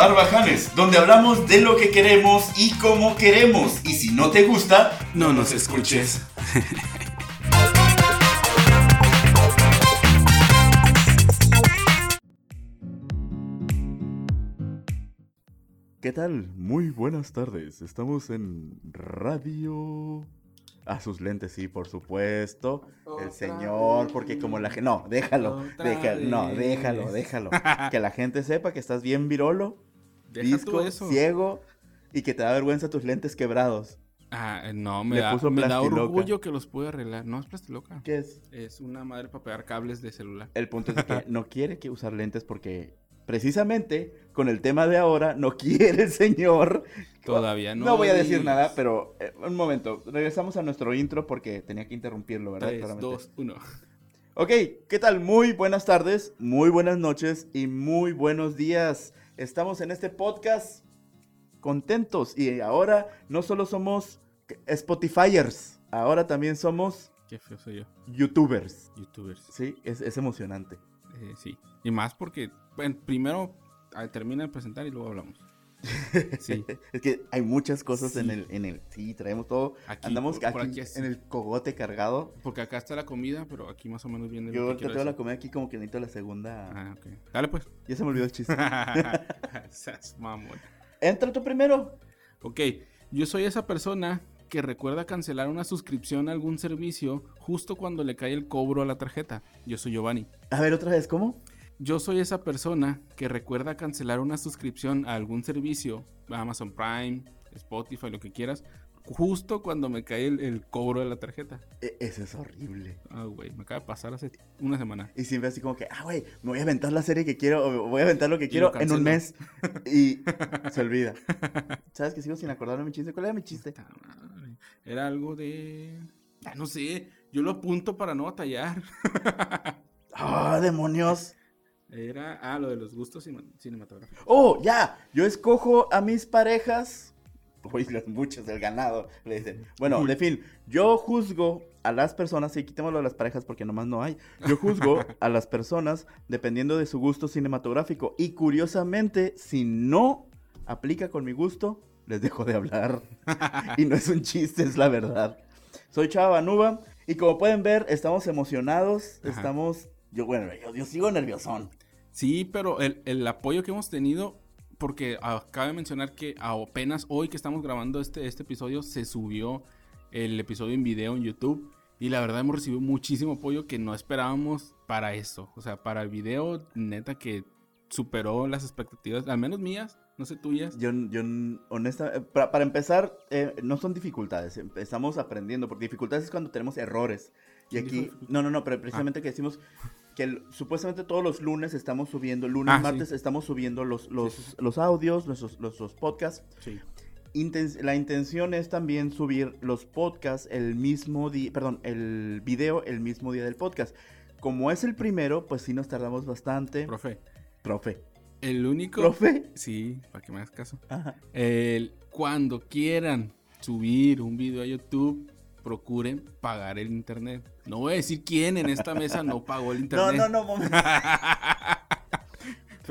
Barbajanes, donde hablamos de lo que queremos y cómo queremos. Y si no te gusta, no nos escuches. ¿Qué tal? Muy buenas tardes. Estamos en Radio a sus lentes, sí, por supuesto. el señor, porque como la gente. No, déjalo. déjalo no, déjalo, déjalo. que la gente sepa que estás bien virolo, disco, ciego y que te da vergüenza tus lentes quebrados. Ah, eh, no, me, da, me da, orgullo que los pude arreglar. No es plastiloca. ¿Qué es? Es una madre para pegar cables de celular. El punto es que no quiere que usar lentes porque precisamente con el tema de ahora, no quiere el señor. Todavía no. No voy a decir nada, pero eh, un momento. Regresamos a nuestro intro porque tenía que interrumpirlo, ¿verdad? 3, 2, 1. Ok, ¿qué tal? Muy buenas tardes, muy buenas noches y muy buenos días. Estamos en este podcast contentos y ahora no solo somos Spotifyers, ahora también somos... Qué feo soy yo. YouTubers. YouTubers. Sí, es, es emocionante. Eh, sí, y más porque, bueno, primero termina de presentar y luego hablamos. Sí. es que hay muchas cosas en el, en el, sí, traemos todo. Andamos aquí, en el cogote cargado. Porque acá está la comida, pero aquí más o menos viene. Yo te tengo la comida aquí como que necesito la segunda. Ah, ok. Dale pues. Ya se me olvidó el chiste. mamón. Entra tú primero. Ok, yo soy esa persona que recuerda cancelar una suscripción a algún servicio justo cuando le cae el cobro a la tarjeta. Yo soy Giovanni. A ver, otra vez, ¿cómo? Yo soy esa persona que recuerda cancelar una suscripción a algún servicio, Amazon Prime, Spotify, lo que quieras, justo cuando me cae el, cobro de la tarjeta. E, eso es horrible. Ah, güey, me acaba de pasar hace una semana. Y siempre así como que, ah, güey, me voy a aventar la serie que quiero, o voy a aventar lo que quiero en un mes. Y se olvida. ¿Sabes que sigo sin acordarme mi chiste? ¿Cuál era mi chiste? Era algo de... Ah, no sé, yo lo apunto para no batallar. ¡Ah, demonios! Era, ah, lo de los gustos cinematográficos. Oh, ya, yo escojo a mis parejas. Uy, las muchas del ganado, le dicen. Bueno, de fin, yo juzgo a las personas, y quitémoslo de las parejas porque nomás no hay. Yo juzgo a las personas dependiendo de su gusto cinematográfico. Y curiosamente, si no aplica con mi gusto, les dejo de hablar. y no es un chiste, es la verdad. Soy Chava Banuba y como pueden ver, estamos emocionados, estamos... Yo, bueno, yo, yo sigo nerviosón. Sí, pero el, apoyo que hemos tenido, porque acaba de mencionar que apenas hoy que estamos grabando este, este episodio se subió el episodio en video en YouTube. Y la verdad hemos recibido muchísimo apoyo que no esperábamos para eso. O sea, para el video, neta que superó las expectativas, al menos mías, no sé tuyas. Yo, yo honestamente, eh, para, empezar, eh, no son dificultades, estamos aprendiendo, porque dificultades es cuando tenemos errores. Y aquí, no, no, no, pero precisamente que decimos, que supuestamente todos los lunes estamos subiendo, lunes, ah, martes estamos subiendo los, los, los audios, los, los, podcasts. la intención es también subir los podcasts el mismo día, perdón, el video el mismo día del podcast. Como es el primero, pues sí nos tardamos bastante. Profe. Profe. El único. ¿Profe? Sí, para que me hagas caso. El, cuando quieran subir un video a YouTube, procuren pagar el internet. No voy a decir quién en esta mesa no pagó el internet. No, no, no,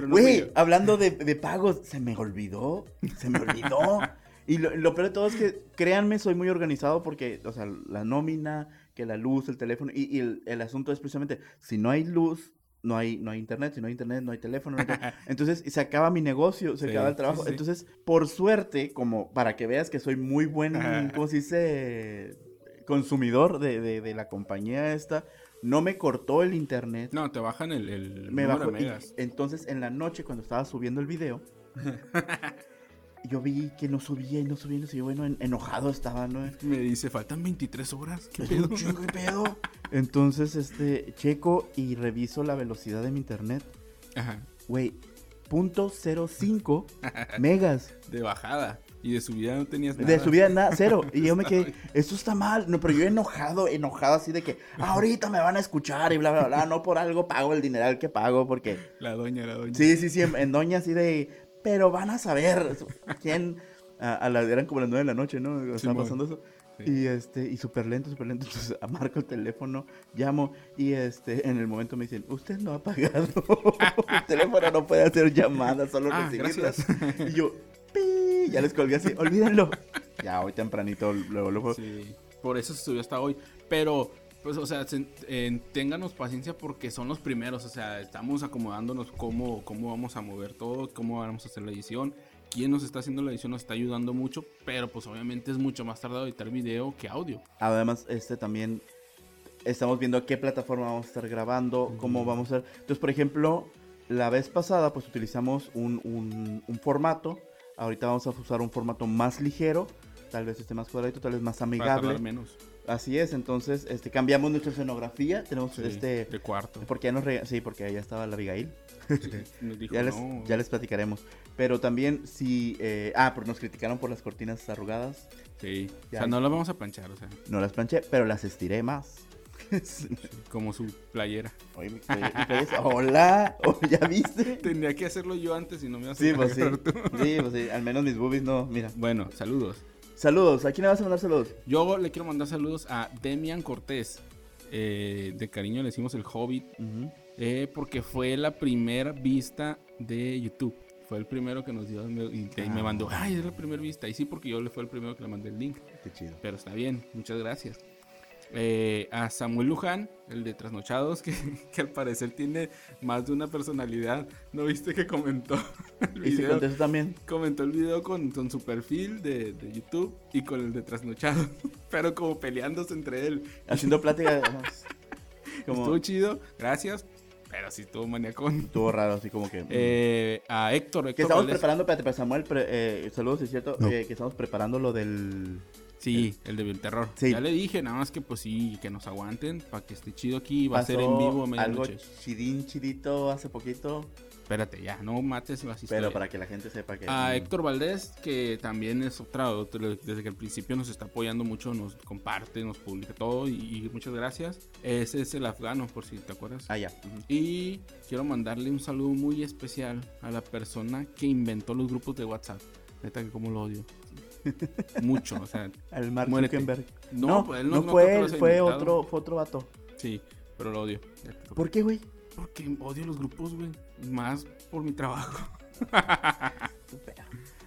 Güey, hablando de, pagos, se me olvidó. Se me olvidó. y lo, peor de todo es que, créanme, soy muy organizado porque, o sea, la nómina, que la luz, el teléfono, y, el, asunto es precisamente, si no hay luz, no hay, no hay internet, si no hay internet, no hay teléfono. Entonces, se acaba mi negocio, se acaba el trabajo. Entonces, por suerte, como para que veas que soy muy buen, ¿cómo se dice? Consumidor de, de, la compañía esta, no me cortó el internet. No, te bajan el, el me bajó, entonces, en la noche, cuando estaba subiendo el video, yo vi que no subía y no subía y no subía. Bueno, enojado estaba, ¿no? Me dice, faltan 23 horas. ¿Qué pedo? ¿Qué pedo? Entonces, este, checo y reviso la velocidad de mi internet. Ajá. Güey, punto .05 megas. De bajada. Y de subida no tenías nada. De subida nada, cero. Y yo me quedé, esto está mal. No, pero yo enojado, enojado así de que ahorita me van a escuchar y bla, bla, bla. No por algo pago el dineral que pago porque... La doña, la doña. Sí, sí, sí, en, doña así de, pero van a saber quién... A, eran como las nueve de la noche, ¿no? Estaba pasando eso. Y este, y súper lento, súper lento. Entonces marco el teléfono, llamo y este, en el momento me dicen, usted no ha pagado. el teléfono no puede hacer llamadas, solo Ah, recibirlas. Y yo, pi, ya les colgué así, olvídenlo. Ya hoy tempranito, luego, luego. Sí, por eso se subió hasta hoy. Pero, pues, o sea, se- eh, ténganos paciencia porque son los primeros. O sea, estamos acomodándonos cómo, cómo vamos a mover todo, cómo vamos a hacer la edición. Quién nos está haciendo la edición nos está ayudando mucho. Pero, pues, obviamente es mucho más tardado editar video que audio. Además, este también estamos viendo qué plataforma vamos a estar grabando, cómo vamos a. Entonces, por ejemplo, la vez pasada, pues utilizamos un, un- un formato. Ahorita vamos a usar un formato más ligero, tal vez esté más cuadradito, tal vez más Para amigable. tardar menos. Así es, entonces este cambiamos nuestra escenografía, tenemos Sí, este de cuarto. porque ya nos rega- sí, porque allá estaba la Abigail. Nos dijo, Ya les, "No". ya les platicaremos. Pero también si eh, ah, porque nos criticaron por las cortinas arrugadas. Sí. Ya. O sea, no las vamos a planchar, o sea, No las planché, pero las estiré más. como su playera. Oye, mi playa- mi playa- hola, oh, ¿ya viste? Tendría que hacerlo yo antes y no me vas a pues sí. agarrar tú. Sí, pues sí, al menos mis boobies no, mira. Bueno, saludos. Saludos, ¿a quién le vas a mandar saludos? Yo le quiero mandar saludos a Demian Cortés. eh, de cariño le decimos el Hobbit. Eh, porque fue la primera vista de YouTube. Fue el primero que nos dio y, y me Ah. mandó, ay, es la primera vista. Y sí, porque yo le fue el primero que le mandé el link. Qué chido. Pero está bien, muchas gracias. Eh, a Samuel Luján, el de Trasnochados, que, que al parecer tiene más de una personalidad. ¿No viste que comentó el Y se video? contestó también. Comentó el video con, con su perfil de, de YouTube y con el de Trasnochados. Pero como peleándose entre él. Haciendo plática. como Estuvo chido, gracias. Pero sí estuvo maniacón. estuvo raro, así como que. Eh, a Héctor, que Héctor estamos Valdés. preparando, espérate, para Samuel, pre- eh, saludos, es cierto, No. eh, que estamos preparando lo del. Sí, el de terror. Sí. Ya le dije, nada más que pues sí, que nos aguanten para que esté chido aquí. Va a ser en vivo a algo medianoche. chidín, chidito hace poquito, Espérate, ya, no mates las pero historias. para que la gente sepa que. A Héctor Valdés, que también es otra, otro- desde que el principio nos está apoyando mucho, nos comparte, nos publica todo y, y muchas gracias. Ese es el afgano, por si te acuerdas. Ah, ya. Y quiero mandarle un saludo muy especial a la persona que inventó los grupos de WhatsApp. Neta que como lo odio. Mucho, o sea, Al Mark Muérete. Zuckerberg. no, No, pues él no, no, fue él, fue otro, fue otro vato. Sí, pero lo odio. ¿Por qué, güey? Porque odio los grupos, güey. Más por mi trabajo.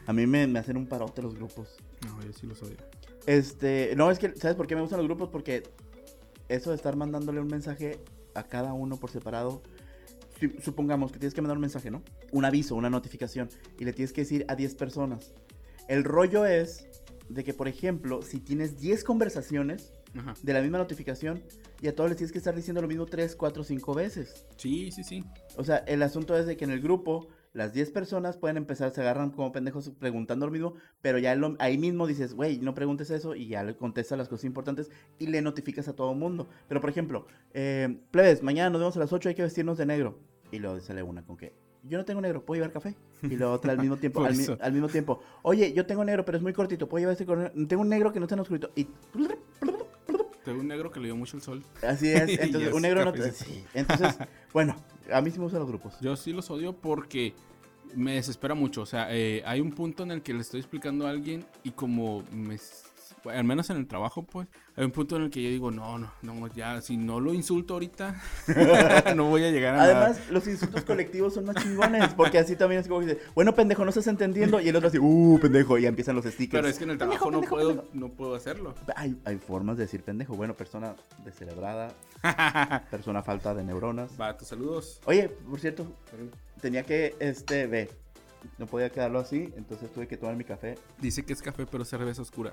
A mí me, me hacen un parote los grupos. No, yo sí los odio. Este, no, es que, ¿sabes por qué me gustan los grupos? Porque eso de estar mandándole un mensaje a cada uno por separado, si- supongamos que tienes que mandar un mensaje, ¿no? Un aviso, una notificación, y le tienes que decir a 10 personas. El rollo es de que, por ejemplo, si tienes 10 conversaciones Ajá. de la misma notificación, y a todos les tienes que estar diciendo lo mismo 3, 4, 5 veces. Sí, sí, sí. O sea, el asunto es de que en el grupo las 10 personas pueden empezar, se agarran como pendejos preguntando lo mismo, pero ya lo- ahí mismo dices, güey, no preguntes eso y ya le contestas las cosas importantes y le notificas a todo el mundo. Pero por ejemplo, eh, plebes, mañana nos vemos a las 8, hay que vestirnos de negro. Y luego sale una con que, yo no tengo negro, ¿puedo llevar café? Y la otra al mismo tiempo, al, mi- eso. al mismo tiempo, oye, yo tengo negro, pero es muy cortito, ¿puedo llevar este con Tengo un negro que no está en oscurito. Y Tengo un negro que le dio mucho el sol. así es, entonces es un negro no... Sí, entonces, bueno, a mí sí me gustan los grupos. Yo sí los odio porque me desespera mucho. O sea, eh, hay un punto en el que le estoy explicando a alguien y como me... Al menos en el trabajo, pues, hay un punto en el que yo digo, no, no, no, ya, si no lo insulto ahorita, no voy a llegar a nada. Además, los insultos colectivos son más chingones, porque así también es como que dice, bueno, pendejo, no estás entendiendo, y el otro así, uh, pendejo, y ya empiezan los stickers. Pero es que en el Pendejo, trabajo no pendejo, puedo, pendejo. no puedo hacerlo. Hay, hay formas de decir pendejo, bueno, persona descerebrada, persona falta de neuronas. Va, tus saludos. Oye, por cierto, tenía que, este, ve, no podía quedarlo así, entonces tuve que tomar mi café. Dice que es café, pero es cerveza oscura.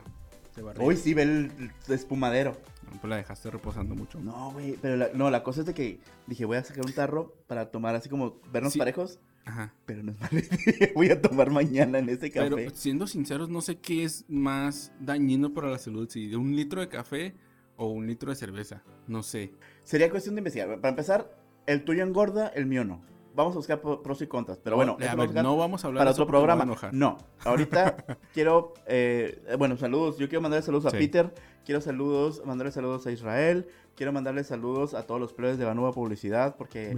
Hoy sí ve el, el espumadero. No, pues la dejaste reposando mucho. No, güey, pero la, no, la cosa es de que dije, voy a sacar un tarro para tomar así como vernos Sí. parejos, Ajá. pero no es idea, voy a tomar mañana en ese café. Pero siendo sinceros, no sé qué es más dañino para la salud, si un litro de café o un litro de cerveza. No sé. Sería cuestión de investigar. Para empezar, el tuyo engorda, el mío no. Vamos a buscar pro- pros y contras. Pero bueno, ver, no vamos a hablar para de otro programa. No, ahorita quiero, eh, bueno, saludos. Yo quiero mandarle saludos a. Peter. Quiero saludos, mandarle saludos a Israel. Quiero mandarle saludos a todos los plebes de Banuba Publicidad porque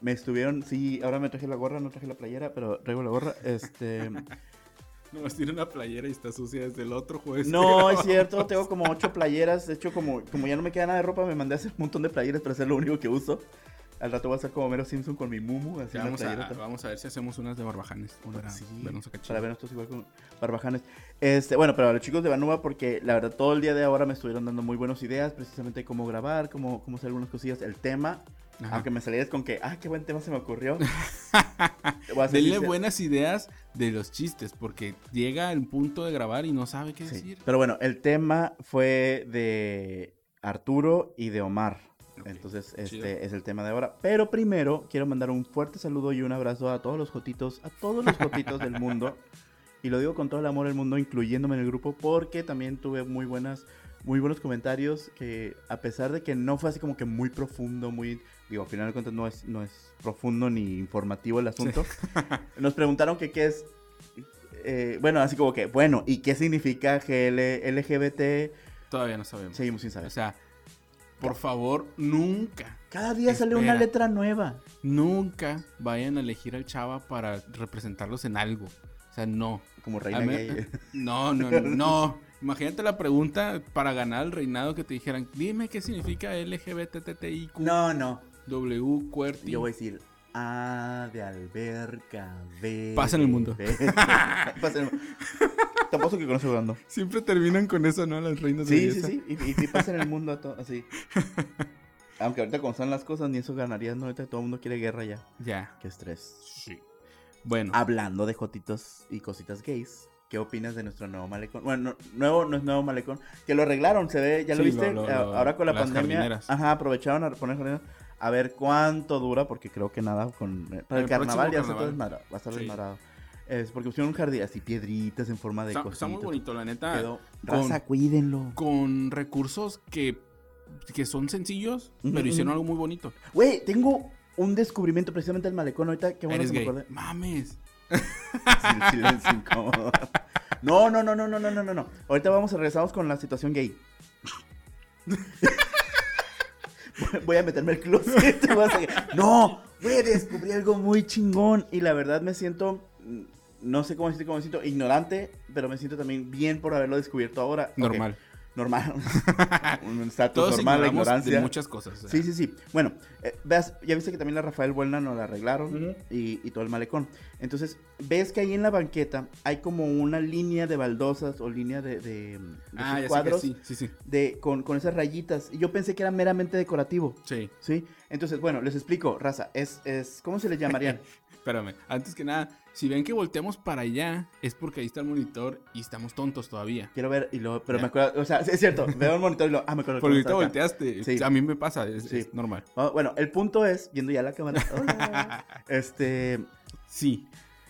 me estuvieron, sí, ahora me traje la gorra, no traje la playera, pero traigo la gorra. Este, Nomás tiene una playera y está sucia desde el otro jueves. No, es cierto, tengo como ocho playeras. De hecho, como, como ya no me queda nada de ropa, me mandé a hacer un montón de playeras para hacer lo único que uso. Al rato voy a estar como Mero Simpson con mi mumu. Así vamos, a, vamos a ver si hacemos unas de barbajanes. Para Sí, vernos para todos igual con barbajanes. Este, bueno, pero a los chicos de Banuba, porque la verdad todo el día de ahora me estuvieron dando muy buenas ideas, precisamente cómo grabar, cómo, cómo hacer algunas cosillas, el tema. Ajá. Aunque me salías con que, ah, qué buen tema se me ocurrió. Ser Denle buenas ideas de los chistes, porque llega el punto de grabar y no sabe qué Sí, decir. Pero bueno, el tema fue de Arturo y de Omar. Entonces, chido. este es el tema de ahora. Pero primero, quiero mandar un fuerte saludo y un abrazo a todos los jotitos, a todos los jotitos del mundo. Y lo digo con todo el amor del mundo, incluyéndome en el grupo, porque también tuve muy buenas, muy buenos comentarios que a pesar de que no fue así como que muy profundo, muy, digo, al final de cuentas no es, no es profundo ni informativo el asunto, nos preguntaron que qué es, eh, bueno, así como que, bueno, ¿y qué significa GL, LGBT? Todavía no sabemos. Seguimos sin O saber. sea, por favor, nunca, Cada día sale una letra nueva. nunca vayan a elegir al chava para representarlos en algo. O sea, no. Como reina me- gay. No, no, no, no. Imagínate la pregunta para ganar el reinado que te dijeran, dime qué significa LGBTTIQ No, no. W QWERTY. Yo voy a decir A de alberca, B. Pasa en el mundo. Pasa en el mundo. Tampoco que conoce jugando. Siempre terminan con eso, ¿no? Las reinas de Sí, sí, belleza. sí. Y, y, pasa en el mundo a to- así. Aunque ahorita como están las cosas, ni eso ganaría, ¿no? Ahorita todo el mundo quiere guerra ya. Ya. Qué estrés. Sí. Bueno, Hablando de jotitos y cositas gays, ¿qué opinas de nuestro nuevo malecón? Bueno, no- nuevo no es nuevo malecón, que lo arreglaron, se ve, ¿ya lo Sí, viste? lo- lo- Eh, Ahora con la las pandemia, jardineras. ajá, aprovecharon a poner jardineras. A ver cuánto dura, porque creo que nada con eh, para el, El carnaval ya se todo carnaval. desmadra- va a estar Sí. desmadrado. Es porque pusieron un jardín así, piedritas en forma de está, está muy bonito, la neta. Quedó, raza, con, cuídenlo. Con recursos que, que son sencillos, mm -hmm. pero hicieron algo muy bonito. Güey, tengo un descubrimiento precisamente del malecón ahorita. Qué bueno Eres que gay. me acordé. Mames. No, no, no, no, no, no, no, no. Ahorita vamos a regresamos con la situación gay. voy a meterme al closet. no, voy a algo muy chingón. Y la verdad me siento no sé cómo decir, cómo me siento ignorante, pero me siento también bien por haberlo descubierto ahora. Normal. normal. Un estatus Todos normal, la ignorancia. de muchas cosas. o sea. Sí, sí, sí. Bueno, eh, veas, ya viste que también la Rafael Buelna nos la arreglaron y, y todo el malecón. Entonces, ves que ahí en la banqueta hay como una línea de baldosas o línea de, de, de Ah, cuadros sí, sí, sí. de, con, con esas rayitas. Y yo pensé que era meramente decorativo, Sí. ¿sí? Entonces, bueno, les explico, raza. Es, es ¿cómo se les llamarían? Espérame, antes que nada, si ven que volteamos para allá, es porque ahí está el monitor y estamos tontos todavía. Quiero ver y lo, pero Ya. me acuerdo, o sea, es cierto, veo el monitor y lo, ah, me acuerdo. que Porque ahorita volteaste. Sí. A mí me pasa, es, Sí. es normal. Ah, Bueno, el punto es, viendo ya la cámara, hola, este, Sí.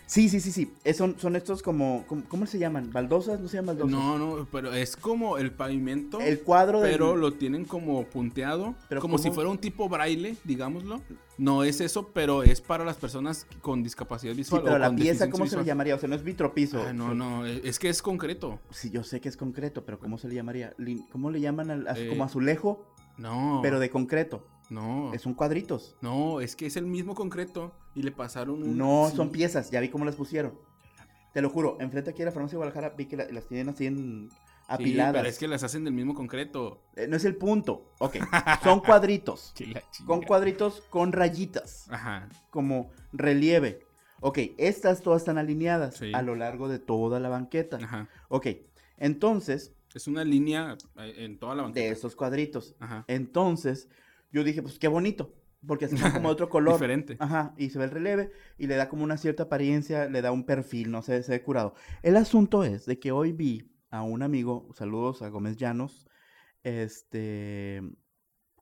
Sí, sí, sí, sí. Son, son estos como, como- ¿cómo se llaman? ¿Baldosas? No se llaman baldosas. No, no, pero es como el pavimento, El cuadro del... pero lo tienen como punteado, Pero como ¿cómo? si fuera un tipo braille, digámoslo. No es eso, pero es para las personas con discapacidad Sí, visual. pero o la con pieza, ¿cómo se le llamaría? O sea, no es vitropiso. Ah, no, no, es que es concreto. Sí, yo sé que es concreto, pero ¿cómo se le llamaría? ¿Cómo le llaman al, a- Eh, como azulejo? No. Pero de concreto. No. Son cuadritos. No, es que es el mismo concreto y le pasaron un. No, sí. son piezas. Ya vi cómo las pusieron. Te lo juro, enfrente aquí de la farmacia de Guadalajara vi que la- las tienen así en Sí, apiladas. pero es que las hacen del mismo concreto. Eh, no es el punto. Ok, son cuadritos. Con cuadritos con rayitas. Ajá. como relieve. Ok, estas todas están alineadas Sí. a lo largo de toda la banqueta. Ajá. Ok, entonces, Es una línea eh, en toda la banqueta. de esos cuadritos. Ajá. Entonces, yo dije, pues qué bonito, porque así son como de otro color. Diferente. Ajá, y se ve el relieve y le da como una cierta apariencia, le da un perfil, no sé, se ve curado. El asunto es de que hoy vi a un amigo, saludos a Gómez Llanos, este,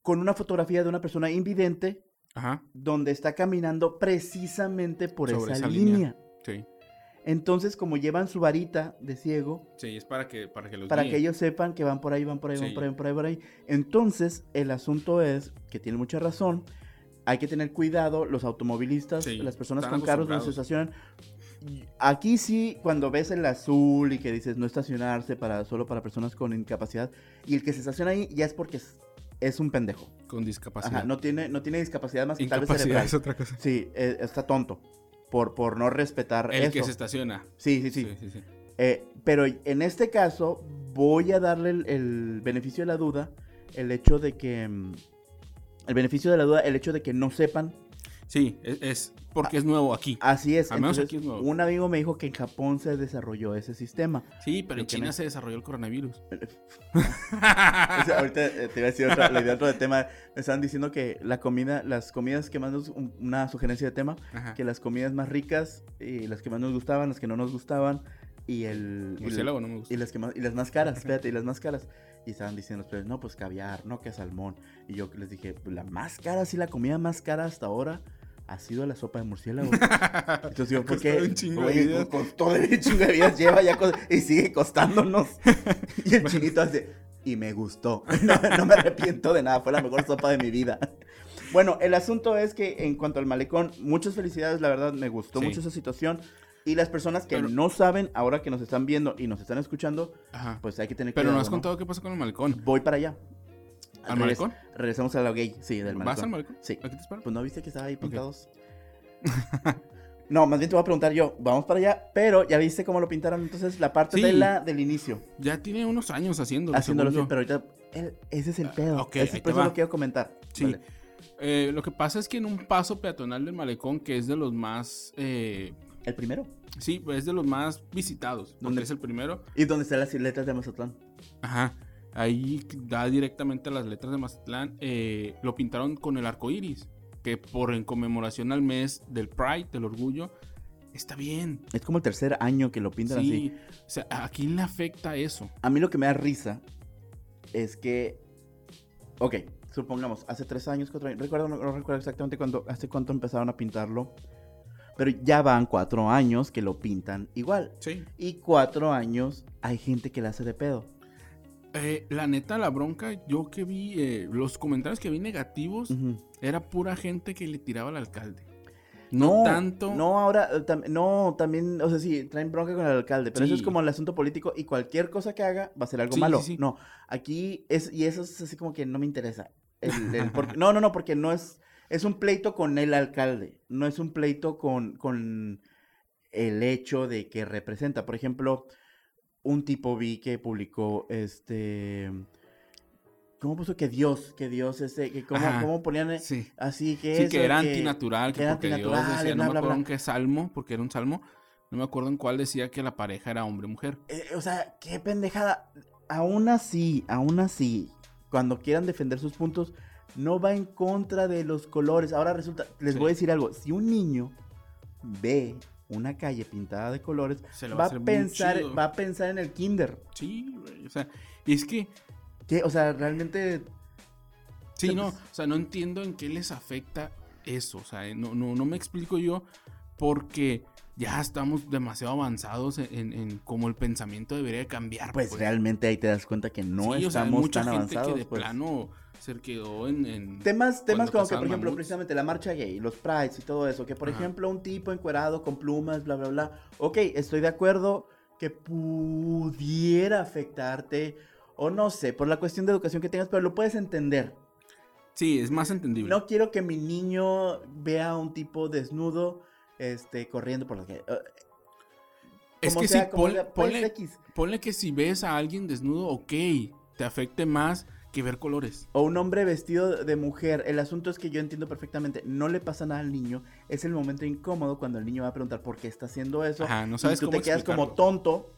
con una fotografía de una persona invidente Ajá. donde está caminando precisamente por Sobre esa, esa línea. línea. Sí. Entonces, como llevan su varita de ciego, Sí, es para que, para que los para que ellos sepan que van por ahí, van por ahí, van por ahí, van por ahí, por ahí. Entonces, el asunto es, que tiene mucha razón, hay que tener cuidado, los automovilistas, Sí, las personas con carros donde se estacionan. Aquí sí, cuando ves el azul y que dices no estacionarse para solo para personas con incapacidad, y el que se estaciona ahí ya es porque es, un pendejo. Con discapacidad. Ajá, no tiene, no tiene discapacidad más que tal vez cerebral. es otra cosa. Sí, eh, está tonto. Por, por no respetar El eso. que se estaciona. Sí, sí, sí, sí, sí. Eh, pero en este caso, voy a darle el, el beneficio de la duda, el hecho de que. mm, El beneficio de la duda, el hecho de que no sepan. Sí, es, es porque es nuevo aquí. Así es. Al menos Entonces, aquí es nuevo. un amigo me dijo que en Japón se desarrolló ese sistema. Sí, pero en China me- se desarrolló el coronavirus. O sea, ahorita eh, te iba a decir otra, le di otro de tema. Me estaban diciendo que la comida, las comidas que más nos, un- una sugerencia de tema, Ajá. que las comidas más ricas y las que más nos gustaban, las que no nos gustaban y el Murciélago no me gusta. y las que más y las más caras, espérate, y las más caras. Y estaban diciendo los precios, no, pues caviar, no que salmón. Y yo les dije, "Pues, la más cara, sí, la comida más cara hasta ahora ha sido la sopa de murciélago. Entonces yo, ¿por Costó qué? un chingo de Güey, costó de un chingo de vidas, lleva ya y sigue costándonos. Y el chinito hace, y me gustó. No, no me arrepiento de nada, fue la mejor sopa de mi vida. Bueno, el asunto es que en cuanto al malecón, muchas felicidades, la verdad, me gustó Sí. mucho esa situación. Y las personas que Pero- no saben, ahora que nos están viendo y nos están escuchando, Ajá. pues hay que tener Pero no has contado qué pasó con el malecón. Voy para allá. ¿Al malecón? Regresamos a la gay, sí, del ¿Vas malecón. al malecón? Sí. Aquí te espero. Pues no viste que estaba ahí pintados. no, más bien te voy a preguntar yo. Vamos para allá, pero ya viste cómo lo pintaron entonces la parte Sí. de la del inicio. Ya tiene unos años haciéndolo. Haciéndolo yo. pero ahorita el- ese es el Ah, pedo. ok, Ese- ahí por te eso va. lo quiero comentar. Sí. Vale. Eh, lo que pasa es que en un paso peatonal del malecón, que es de los más. eh, El primero. sí, es de los más visitados. Donde ¿Dónde? es el primero. Y donde están las letras de Mazatlán. Ajá. Ahí da directamente a las letras de Mazatlán. eh, lo pintaron con el arco iris. Que por en conmemoración al mes del Pride, del orgullo. Está bien. Es como el tercer año que lo pintan así. Sí. O sea, ¿a quién le afecta eso? A mí lo que me da risa es que. Ok, supongamos, hace tres años, cuatro años. Recuerdo, no, no recuerdo exactamente cuándo, hace cuánto empezaron a pintarlo. Pero ya van cuatro años que lo pintan igual. Sí. Y cuatro años hay gente que la hace de pedo. Eh, la neta, la bronca, yo que vi, eh, los comentarios que vi negativos, era pura gente que le tiraba al alcalde. No, tanto. No, ahora, eh, tam- no, también, o sea, sí, traen bronca con el alcalde, pero eso es como el asunto político y cualquier cosa que haga va a ser algo Sí, malo. sí, sí. No, aquí es, y eso es así como que no me interesa. El- el por- no, no, no, porque no es, es un pleito con el alcalde, no es un pleito con, con el hecho de que representa. Por ejemplo, un tipo vi que publicó, este, ¿cómo puso que Dios, que Dios, que cómo, cómo ponían eh, Sí. así que Sí, eso, que era antinatural, que, porque antinatural, Dios decía, bla, no me bla, acuerdo bla. en qué salmo, porque era un salmo, no me acuerdo en cuál decía que la pareja era hombre-mujer. Eh, o sea, qué pendejada. Aún así, aún así, cuando quieran defender sus puntos, no va en contra de los colores. Ahora resulta, les Sí. voy a decir algo, si un niño ve una calle pintada de colores, Se va, va, a pensar, va a pensar en el kinder. Sí, güey, o sea, y es que, Que, o sea, realmente sí, no, pues- o sea, no entiendo en qué les afecta eso, o sea, no, no, no me explico yo porque ya estamos demasiado avanzados en, en, en cómo el pensamiento debería de cambiar. pues, realmente ahí te das cuenta que no Sí, o sea, estamos mucha tan gente avanzados. que de pues. plano se quedó en... en- Temas, temas como que, por ejemplo, mamuts. precisamente la marcha gay, los prides y todo eso, que por Ajá. ejemplo un tipo encuerado con plumas, bla, bla, bla. Ok, estoy de acuerdo que pudiera afectarte, o no sé, por la cuestión de educación que tengas, pero lo puedes entender. Sí, es más entendible. No quiero que mi niño vea a un tipo desnudo, este, corriendo por la calle. Eh, es como que sea, como pon- sea, ponle que si ves a alguien desnudo, ok, te afecte más que ver colores. O un hombre vestido de mujer. El asunto es que yo entiendo perfectamente. No le pasa nada al niño. Es el momento incómodo cuando el niño va a preguntar por qué está haciendo eso. Ajá, no y sabes tú cómo te quedas como tonto.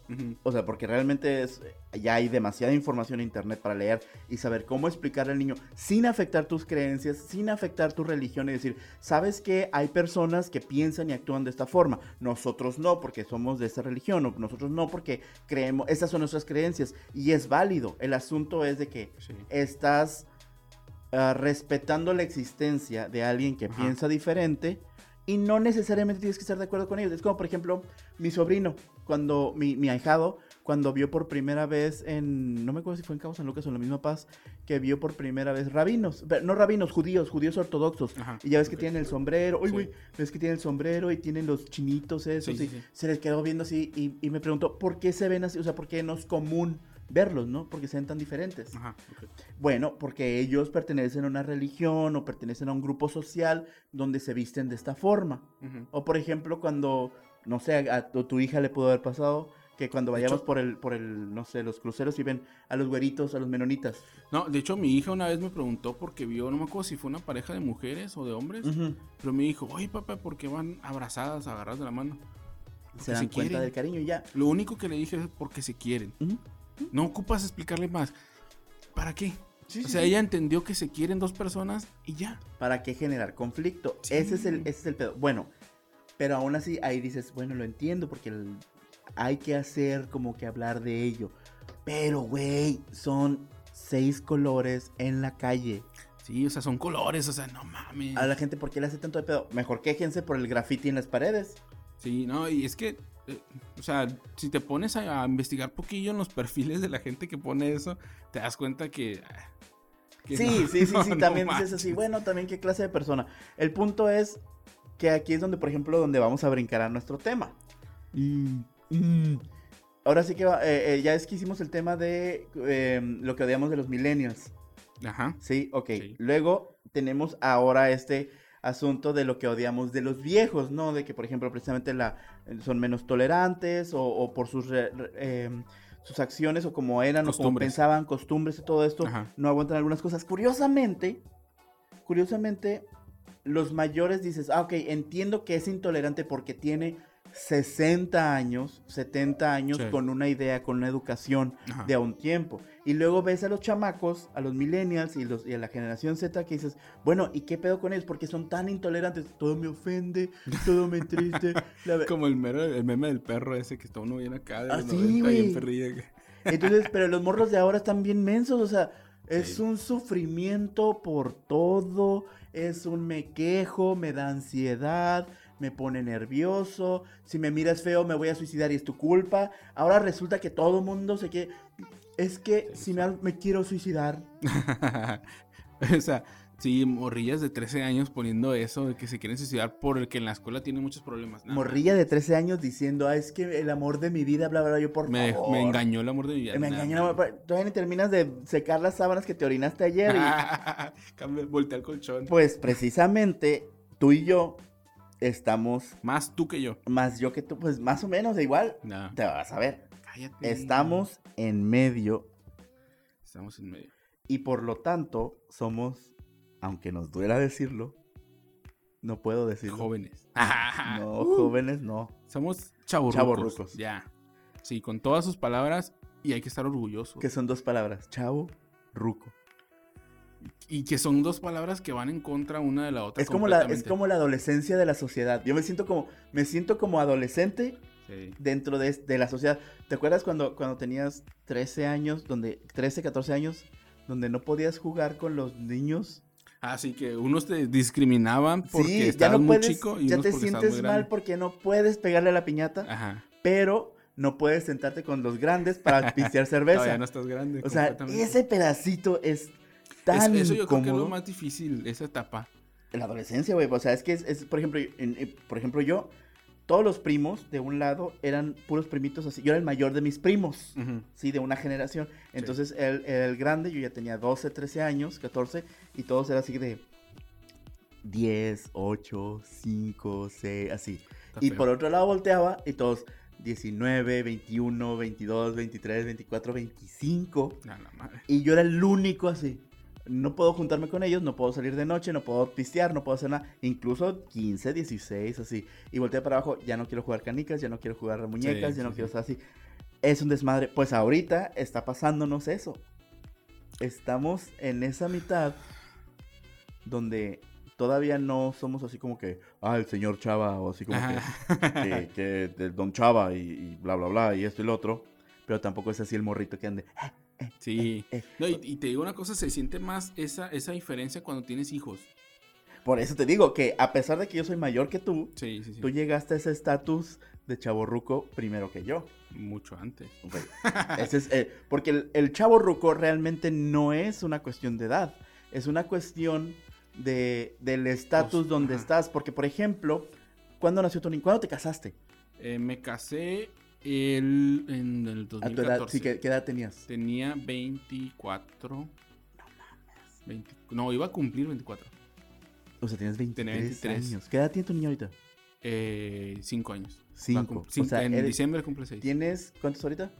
O sea, porque realmente es, ya hay demasiada información en internet para leer y saber cómo explicarle al niño sin afectar tus creencias, sin afectar tu religión y decir, sabes que hay personas que piensan y actúan de esta forma. Nosotros no, porque somos de esta religión. O nosotros no, porque creemos, esas son nuestras creencias. Y es válido. El asunto es de que Sí. estás ah, respetando la existencia de alguien que Ajá. piensa diferente y no necesariamente tienes que estar de acuerdo con ellos. Es como, por ejemplo, mi sobrino, cuando mi, mi ahijado, cuando vio por primera vez en, no me acuerdo si fue en Cabo San Lucas o en la misma paz, que vio por primera vez rabinos, pero no rabinos, judíos, judíos ortodoxos. Ajá, Y ya ves que tienen el sombrero, uy, Sí. güey, ves que tienen el sombrero y tienen los chinitos esos, Sí, y sí. se les quedó viendo así y, y me preguntó, ¿por qué se ven así? O sea, ¿por qué no es común verlos, no? Porque se ven tan diferentes. Ajá. Bueno, porque ellos pertenecen a una religión o pertenecen a un grupo social donde se visten de esta forma. O por ejemplo, cuando, no sé, a tu, tu hija le pudo haber pasado Que cuando vayamos hecho- por el, por el, no sé, los cruceros y ven a los güeritos, a los menonitas. No, de hecho, mi hija una vez me preguntó porque vio, no me acuerdo si fue una pareja de mujeres o de hombres, pero me dijo, oye, papá, ¿por qué van abrazadas, agarradas de la mano? Se dan se cuenta quieren. del cariño y ya. Lo único que le dije es porque se quieren. No ocupas explicarle más. ¿Para qué? Sí, o sea, sí. ella entendió que se quieren dos personas y ya. ¿Para qué generar conflicto? Ese, es el, ese es el pedo. Bueno, pero aún así ahí dices, bueno, lo entiendo porque el- hay que hacer como que hablar de ello. Pero, güey, son seis colores en la calle. Sí, o sea, son colores, o sea, no mames. A la gente, ¿por qué le hace tanto de pedo? Mejor quéjense por el graffiti en las paredes. Sí, no, y es que, eh, o sea, si te pones a, a investigar poquillo en los perfiles de la gente que pone eso, te das cuenta que... ah, que Sí, no, sí, sí, no, sí, no también dices así, bueno, también qué clase de persona. El punto es que aquí es donde, por ejemplo, donde vamos a brincar a nuestro tema. Mm, mm. Ahora sí que va- eh, eh, ya es que hicimos el tema de eh, lo que odiamos de los millennials. Ajá. Sí, ok. Sí. Luego tenemos ahora este asunto de lo que odiamos de los viejos, ¿no? De que, por ejemplo, precisamente la, son menos tolerantes o, o por sus, re- re- em, sus acciones o como eran o como pensaban, costumbres y todo esto, Ajá. no aguantan algunas cosas. Curiosamente, curiosamente, los mayores dices, ah, ok, entiendo que es intolerante porque tiene 60 años, 70 años Sí. con una idea, con una educación Ajá. de a un tiempo. Y luego ves a los chamacos, a los millennials y, los, y a la generación Z que dices, bueno, ¿y qué pedo con ellos? Porque son tan intolerantes. Todo me ofende, todo me entriste. la Como el, mero, el meme del perro ese que está uno bien acá de Ah, los sí, 90, güey. bien perrilla. Entonces, pero los morros de ahora están bien mensos, o sea, es Sí. un sufrimiento por todo, es un me quejo, me da ansiedad, me pone nervioso, si me miras feo me voy a suicidar y es tu culpa. Ahora resulta que todo mundo se quiere... Es que Sí, si me, me quiero suicidar, o sea, sí, morrillas de 13 años poniendo eso de que se quieren suicidar por el que en la escuela tienen muchos problemas. Nah, morrilla de 13 años diciendo, ah, es que el amor de mi vida, bla, bla, bla, yo por Me, favor. me engañó el amor de mi vida. Me engañó, no, pero todavía ni terminas de secar las sábanas que te orinaste ayer. y- voltea el colchón. Pues precisamente tú y yo estamos, Más tú que yo. más yo que tú, pues más o menos igual. Te vas a ver. cállate. Estamos en medio Estamos en medio. y por lo tanto somos, aunque nos duela decirlo, no puedo decirlo. Jóvenes. No, Uh, jóvenes no. Somos chavorrucos. Chavorrucos. Ya. Sí, con todas sus palabras y hay que estar orgullosos. Que son dos palabras, chavo, ruco. Y que son dos palabras que van en contra una de la otra. Es como, la, es como la adolescencia de la sociedad. Yo me siento como, me siento como adolescente Sí. dentro de, de la sociedad. ¿Te acuerdas cuando, cuando tenías 13 años, donde 13, 14 años, donde no podías jugar con los niños? Así que unos te discriminaban porque sí, ya estabas no muy puedes, chico y ya te sientes mal porque no puedes pegarle a la piñata, Ajá. pero no puedes sentarte con los grandes para pistear cerveza. Todavía no estás grande. o sea, ese pedacito es Es- tan eso yo creo que es lo más difícil, esa etapa. En la adolescencia, güey. O sea, es que es, es, por ejemplo, en- en- por ejemplo, yo, todos los primos de un lado eran puros primitos así. Yo era el mayor de mis primos. Sí, de una generación. Entonces, el, el grande, yo ya tenía 12, 13 años, 14, y todos eran así de 10, 8, 5, 6, así. Está Y feo. por otro lado volteaba y todos 19, 21, 22, 23, 24, 25. A la madre. Y yo era el único así. No puedo juntarme con ellos, no puedo salir de noche, no puedo pistear, no puedo hacer nada. Incluso 15, 16, así. Y volteé para abajo, ya no quiero jugar canicas, ya no quiero jugar muñecas, Sí, ya no sí, quiero estar así. Es un desmadre. Pues ahorita está pasándonos eso. Estamos en esa mitad donde todavía no somos así como que, ah, el señor Chava, o así como que, que, que del Don Chava y, y bla, bla, bla, y esto y lo otro. Pero tampoco es así el morrito que ande. Sí. eh, No, y, y te digo una cosa, se siente más esa, esa diferencia cuando tienes hijos. Por eso te digo que a pesar de que yo soy mayor que tú, Sí, sí, sí. tú llegaste a ese estatus de chaborruco primero que yo. Mucho antes. güey. Ese es, eh, porque el, el chaborruco realmente no es una cuestión de edad, es una cuestión de, del estatus Pues, donde ajá. estás. Porque, por ejemplo, ¿cuándo nació tu niño? ¿Cuándo te casaste? Eh, me casé el, en el A tu 2014. edad, sí, ¿qué, qué edad tenías? Tenía 24. No mames. no, iba a cumplir 24. O sea, tienes 23, Tenía 23. años. ¿Qué edad tiene tu niño ahorita? Eh, cinco años. Va a Cinco. cum- cin- o sea, en eres- diciembre cumple seis. ¿tienes cuántos ahorita?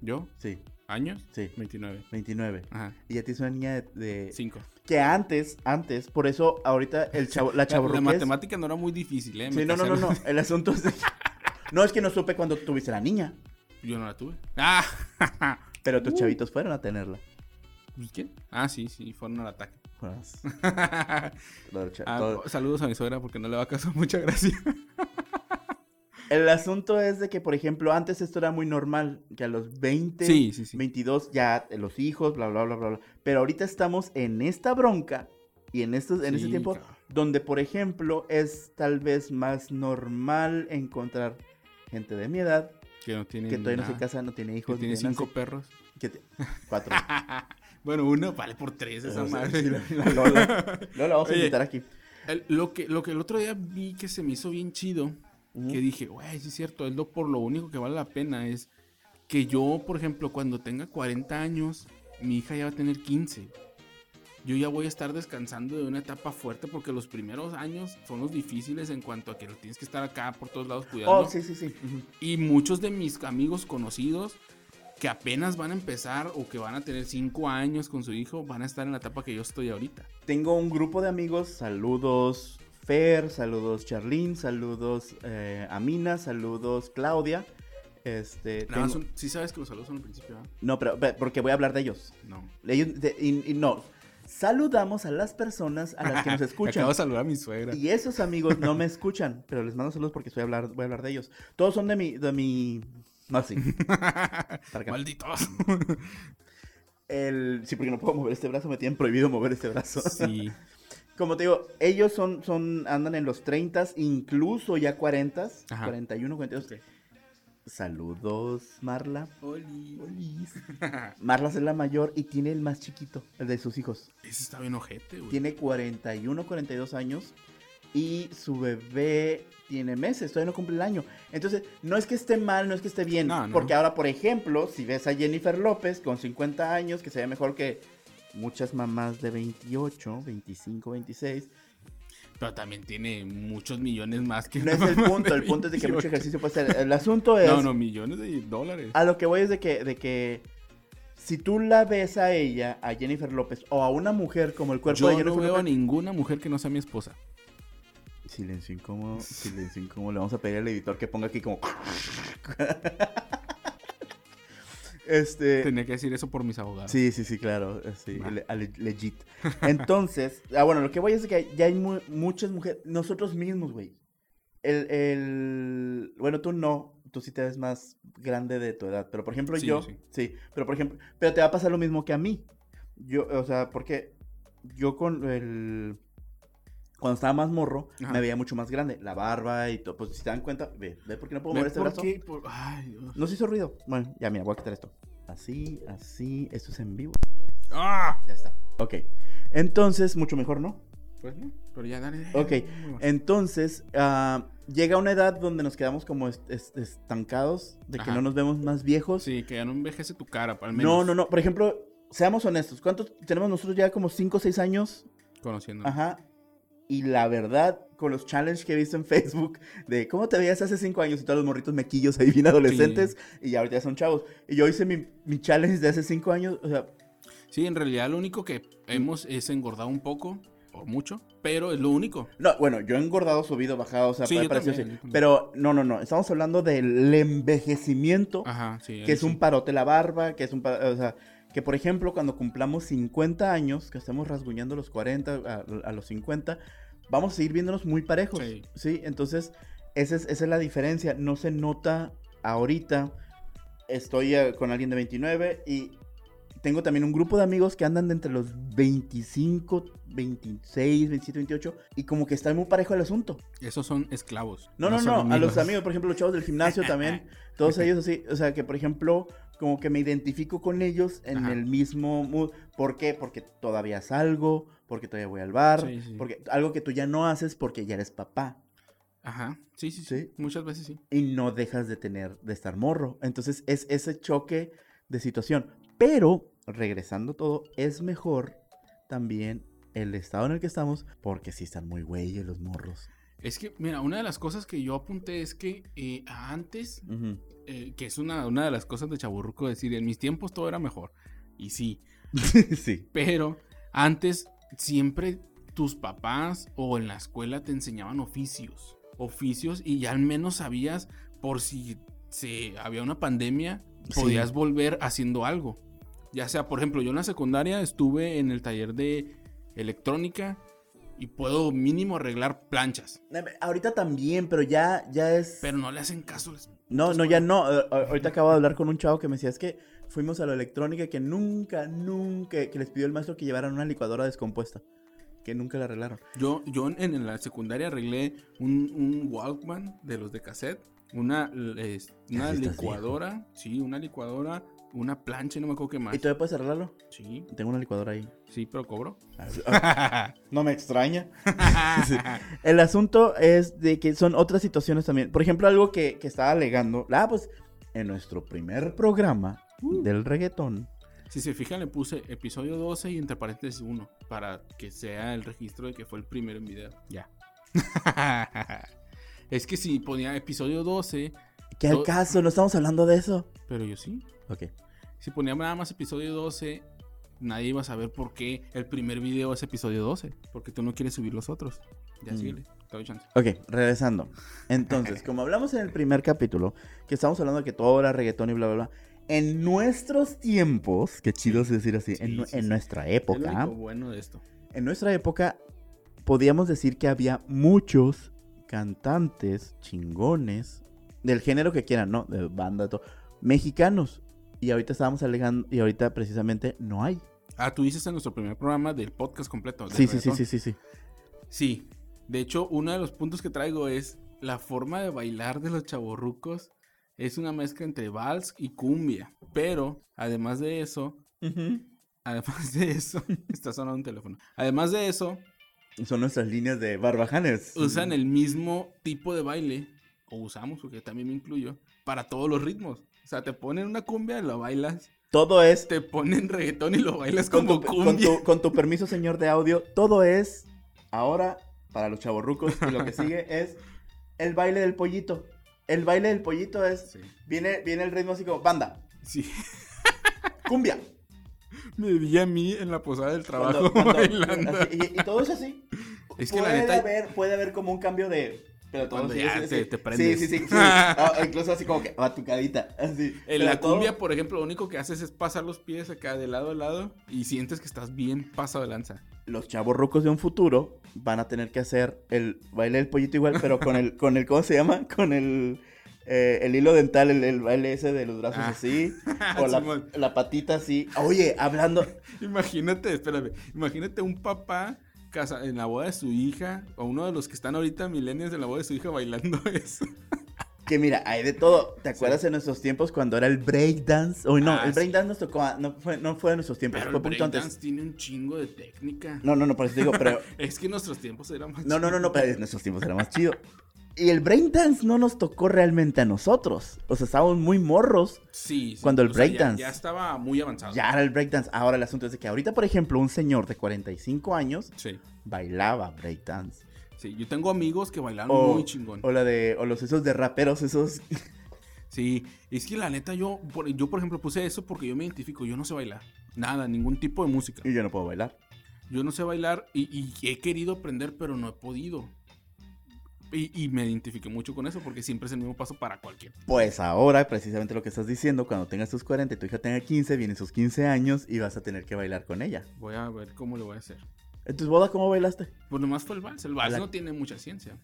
¿Yo? Sí, ¿Años? sí, 29. 29. Ajá. Y ya tienes una niña de... de- Cinco. Que antes, antes, por eso ahorita el chavo, la La, chavo la matemática no era muy difícil, ¿eh? Sí, no, no, no, no. El asunto es... No, es que no supe cuando tuviste la niña. Yo no la tuve. ¡Ah! Pero tus Uh. chavitos fueron a tenerla. ¿Pues ¿Quién? Ah, sí, sí, fueron al ataque. Ah, saludos a mi suegra porque no le va a causar mucha gracia. El asunto es de que, por ejemplo, antes esto era muy normal, que a los 20, Sí, sí, sí. 22 ya los hijos, bla, bla, bla, bla, bla. Pero ahorita estamos en esta bronca y en, estos, en Sí, tiempo donde, por ejemplo, es tal vez más normal encontrar gente de mi edad Que no tiene que todavía no se nada, casa, no tiene hijos, tiene que cinco perros. que te- cuatro. bueno, uno vale por tres esa O sea, madre. sí, la- la Lola. Lola, vamos a invitar aquí. El- lo, que, lo que el otro día vi que se me hizo bien chido, que dije, güey, sí es cierto, es lo por lo único que vale la pena, es que yo, por ejemplo, cuando tenga 40 años, mi hija ya va a tener 15. Yo ya voy a estar descansando de una etapa fuerte porque los primeros años son los difíciles en cuanto a que tienes que estar acá por todos lados cuidando. Oh, sí, sí, sí. Y muchos de mis amigos conocidos que apenas van a empezar o que van a tener 5 años con su hijo, van a estar en la etapa que yo estoy ahorita. Tengo un grupo de amigos, saludos Fer, saludos Charlene, saludos eh, Amina, saludos Claudia. Este, tengo- son- sí sabes que los saludos son al principio. No, pero porque voy a hablar de ellos. No. Ellos de- y, y no, saludamos a las personas a las que nos escuchan. Acabo de saludar a mi suegra. Y esos amigos no me escuchan, pero les mando saludos porque estoy a hablar, voy a hablar de ellos. Todos son de mi, de mi, no, sí. Malditos. El, sí, porque no puedo mover este brazo, me tienen prohibido mover este brazo. Sí. Como te digo, ellos son, son, andan en los 30, incluso ya 40, Ajá. 41, 42. Ok. Saludos, Marla. Oli. Marla es la mayor y tiene el más chiquito, el de sus hijos. Ese está bien ojete, güey. Tiene 41, 42 años y su bebé tiene meses, todavía no cumple el año. Entonces, no es que esté mal, no es que esté bien. No, no. Porque ahora, por ejemplo, si ves a Jennifer López con 50 años, que se ve mejor que muchas mamás de 28, 25, 26. Pero también tiene muchos millones más que No es el punto, el punto es de que mucho 28. ejercicio puede ser. El asunto es... No, no, millones de dólares. A lo que voy es de que, de que si tú la ves a ella, a Jennifer López, o a una mujer como el cuerpo Yo de no Jennifer veo a ninguna mujer que no sea mi esposa. Silencio incómodo, silencio incómodo. Le vamos a pedir al editor que ponga aquí como... este... Tenía que decir eso por mis abogados. Sí, sí, sí, claro. Sí, le- legit. Entonces, ah, bueno, lo que voy es de que ya hay mu- muchas mujeres, nosotros mismos, güey. El, el, bueno, tú no, tú sí te ves más grande de tu edad, pero por ejemplo Sí, yo, sí. sí, pero por ejemplo, pero te va a pasar lo mismo que a mí. Yo, o sea, porque yo con el, cuando estaba más morro, Ajá. me veía mucho más grande, la barba y todo, pues si te dan cuenta, ve, ve por qué no puedo ¿Ven mover este brazo. qué? Por- Ay, Dios. No se hizo ruido. Bueno, ya mira, voy a quitar esto. Así, así, esto es en vivo. ¡Ah! Ya está. Ok. Entonces, mucho mejor, ¿no? Pues no, pero ya dale. Ok. Entonces, ah, llega una edad donde nos quedamos como est- est- estancados, de que Ajá. no nos vemos más viejos. Sí, que ya no envejece tu cara, al menos. no, no, no. Por ejemplo, seamos honestos. ¿Cuántos tenemos nosotros ya? Como 5 o 6 años. Conociendo. Ajá. Y la verdad, con los challenges que he visto en Facebook, de cómo te veías hace 5 años y todos los morritos mequillos ahí bien adolescentes, y ya ahorita ya son chavos. Y yo hice mi, mi challenge de hace 5 años, o sea, Sí, en realidad lo único que hemos es engordado un poco, o mucho, pero es lo único. No, bueno, yo he engordado, subido, bajado, o sea, Sí, yo parecido también. Pero no, no, no. Estamos hablando del envejecimiento, Ajá, sí. que es un sí. parote la barba, que es un, o sea, que por ejemplo cuando cumplamos 50 años, que estemos rasguñando los 40 a, a los 50, vamos a seguir viéndonos muy parejos. Sí. Sí, entonces esa es, esa es la diferencia. No se nota ahorita. Estoy eh, con alguien de 29 y tengo también un grupo de amigos que andan de entre los 25, 26, 27, 28 y como que está muy parejo el asunto. Esos son esclavos. No, no, no, a los amigos, por ejemplo, los chavos del gimnasio también, todos ellos así, o sea, que por ejemplo, como que me identifico con ellos en Ajá. el mismo mood. ¿Por qué? Porque todavía salgo, porque todavía voy al bar, Sí, sí. porque algo que tú ya no haces porque ya eres papá Ajá, sí, sí, sí. Muchas veces sí. y no dejas de tener, de estar morro. Entonces es ese choque de situación. Pero, regresando todo, es mejor también el estado en el que estamos porque sí están muy güeyes los morros. Es que, mira, una de las cosas que yo apunté es que eh, antes, eh, que es una, una de las cosas de chaburruco, decir, en mis tiempos todo era mejor. Y sí, sí. pero antes siempre tus papás o en la escuela te enseñaban oficios. Oficios y ya al menos sabías por si se, había una pandemia, Sí. podías volver haciendo algo. Ya sea, por ejemplo, yo en la secundaria estuve en el taller de electrónica y puedo mínimo arreglar planchas. Eh, Ahorita también, pero ya, ya es... Pero no le hacen caso. les- No, no, ya no. Eh, Ahorita acabo de hablar con un chavo que me decía, es que fuimos a la electrónica que nunca, nunca, que les pidió el maestro que llevaran una licuadora descompuesta. Que nunca la arreglaron. Yo, yo en, en la secundaria arreglé un, un Walkman de los de cassette, una, es- una licuadora, sí, una licuadora, una plancha, y no me acuerdo qué más. ¿Y todavía puedes arreglarlo? Sí, Tengo una licuadora ahí. sí, pero cobro. No me extraña. Sí. El asunto es de que son otras situaciones también. Por ejemplo, algo que, que estaba alegando. Ah, pues en nuestro primer programa del reggaetón. Si se fijan, le puse episodio 12 y entre paréntesis 1 para que sea el registro de que fue el primero en video. Ya. es que si ponía episodio 12, ¿Qué al caso? No estamos hablando de eso. pero yo sí. Ok. Si ponía nada más episodio 12, nadie iba a saber por qué el primer video es episodio 12. Porque tú no quieres subir los otros. Ya Mm. síguele. Ok, regresando. Entonces, como hablamos en el primer capítulo, que estamos hablando de que todo era reggaetón y bla, bla, bla. En nuestros tiempos, qué chido es decir así, en, Sí, nu- sí, en sí. nuestra Es lo época, bueno de esto. en nuestra época, podíamos decir que había muchos cantantes chingones, del género que quieran, ¿no? De banda, todo, mexicanos. Y ahorita estábamos alegando, y ahorita precisamente no hay. Ah, tú dices en nuestro primer programa del podcast completo. del Sí, sí, sí, sí, sí, sí. Sí, de hecho, uno de los puntos que traigo es la forma de bailar de los chavorrucos es una mezcla entre vals y cumbia. Pero, además de eso, además de eso, está sonando un teléfono. Además de eso, Son nuestras líneas de barbajanes. usan el mismo tipo de baile, o usamos, porque también me incluyo, para todos los ritmos. O sea, te ponen una cumbia y lo bailas. Todo es Te ponen reggaetón y lo bailas con como tu, con, cumbia. tu, con tu permiso, señor de audio, todo es ahora para los chavorrucos y lo que sigue es el baile del pollito. El baile del pollito es Sí. viene viene el ritmo así como banda, sí. cumbia. Me vi a mí en la posada del trabajo Cuando- cuando- bailando. así, y, y todo es así. Es que la puede neta- haber puede haber como un cambio de pero todo Cuando sigue ya siendo te- así. te prendes. Sí, sí, sí. sí. Ah, incluso así como que batucadita, así. En la todo- cumbia, por ejemplo, lo único que haces es pasar los pies acá de lado a lado y sientes que estás bien pasado de lanza. los chavos rucos de un futuro van a tener que hacer el baile del pollito igual, pero con el, con el, ¿cómo se llama? Con el, eh, el hilo dental, el, el baile ese de los brazos Ah. así, o la, la patita así. Oye, hablando, Imagínate, espérame, imagínate un papá casa en la boda de su hija o uno de los que están ahorita millennials en la boda de su hija bailando eso. que mira, hay de todo. ¿Te acuerdas en nuestros tiempos cuando era el breakdance? Uy, no, Ah, el sí. breakdance nos tocó, a- no fue, no fue de nuestros tiempos, Pero fue el poquito breakdance antes. tiene un chingo de técnica. No, no, no, por eso te digo, pero... Es que en nuestros tiempos era más No, no, no, chido. no, pero en nuestros tiempos era más chido. Y el breakdance no nos tocó realmente a nosotros. O sea, estábamos muy morros. Sí, sí, Cuando el sea, ya- breakdance. Ya, estaba muy avanzado. Ya era el breakdance. Ahora el asunto es de que ahorita, por ejemplo, un señor de 45 años Sí, bailaba breakdance. sí. Yo tengo amigos que bailaron O, muy chingón. o la de, o los esos de raperos, esos. Sí, es que la neta yo, por, yo por ejemplo puse eso porque yo me identifico, yo no sé bailar, nada, ningún tipo de música. y yo no puedo bailar. Yo no sé bailar y, y he querido aprender pero no he podido. Y, y me identifiqué mucho con eso porque siempre es el mismo paso para cualquier. Pues ahora, precisamente lo que estás diciendo, cuando tengas tus 40 y tu hija tenga 15, vienen sus 15 años y vas a tener que bailar con ella. Voy a ver cómo lo voy a hacer. ¿En tus bodas cómo bailaste? Pues nomás fue el vals, el vals La- no tiene mucha ciencia.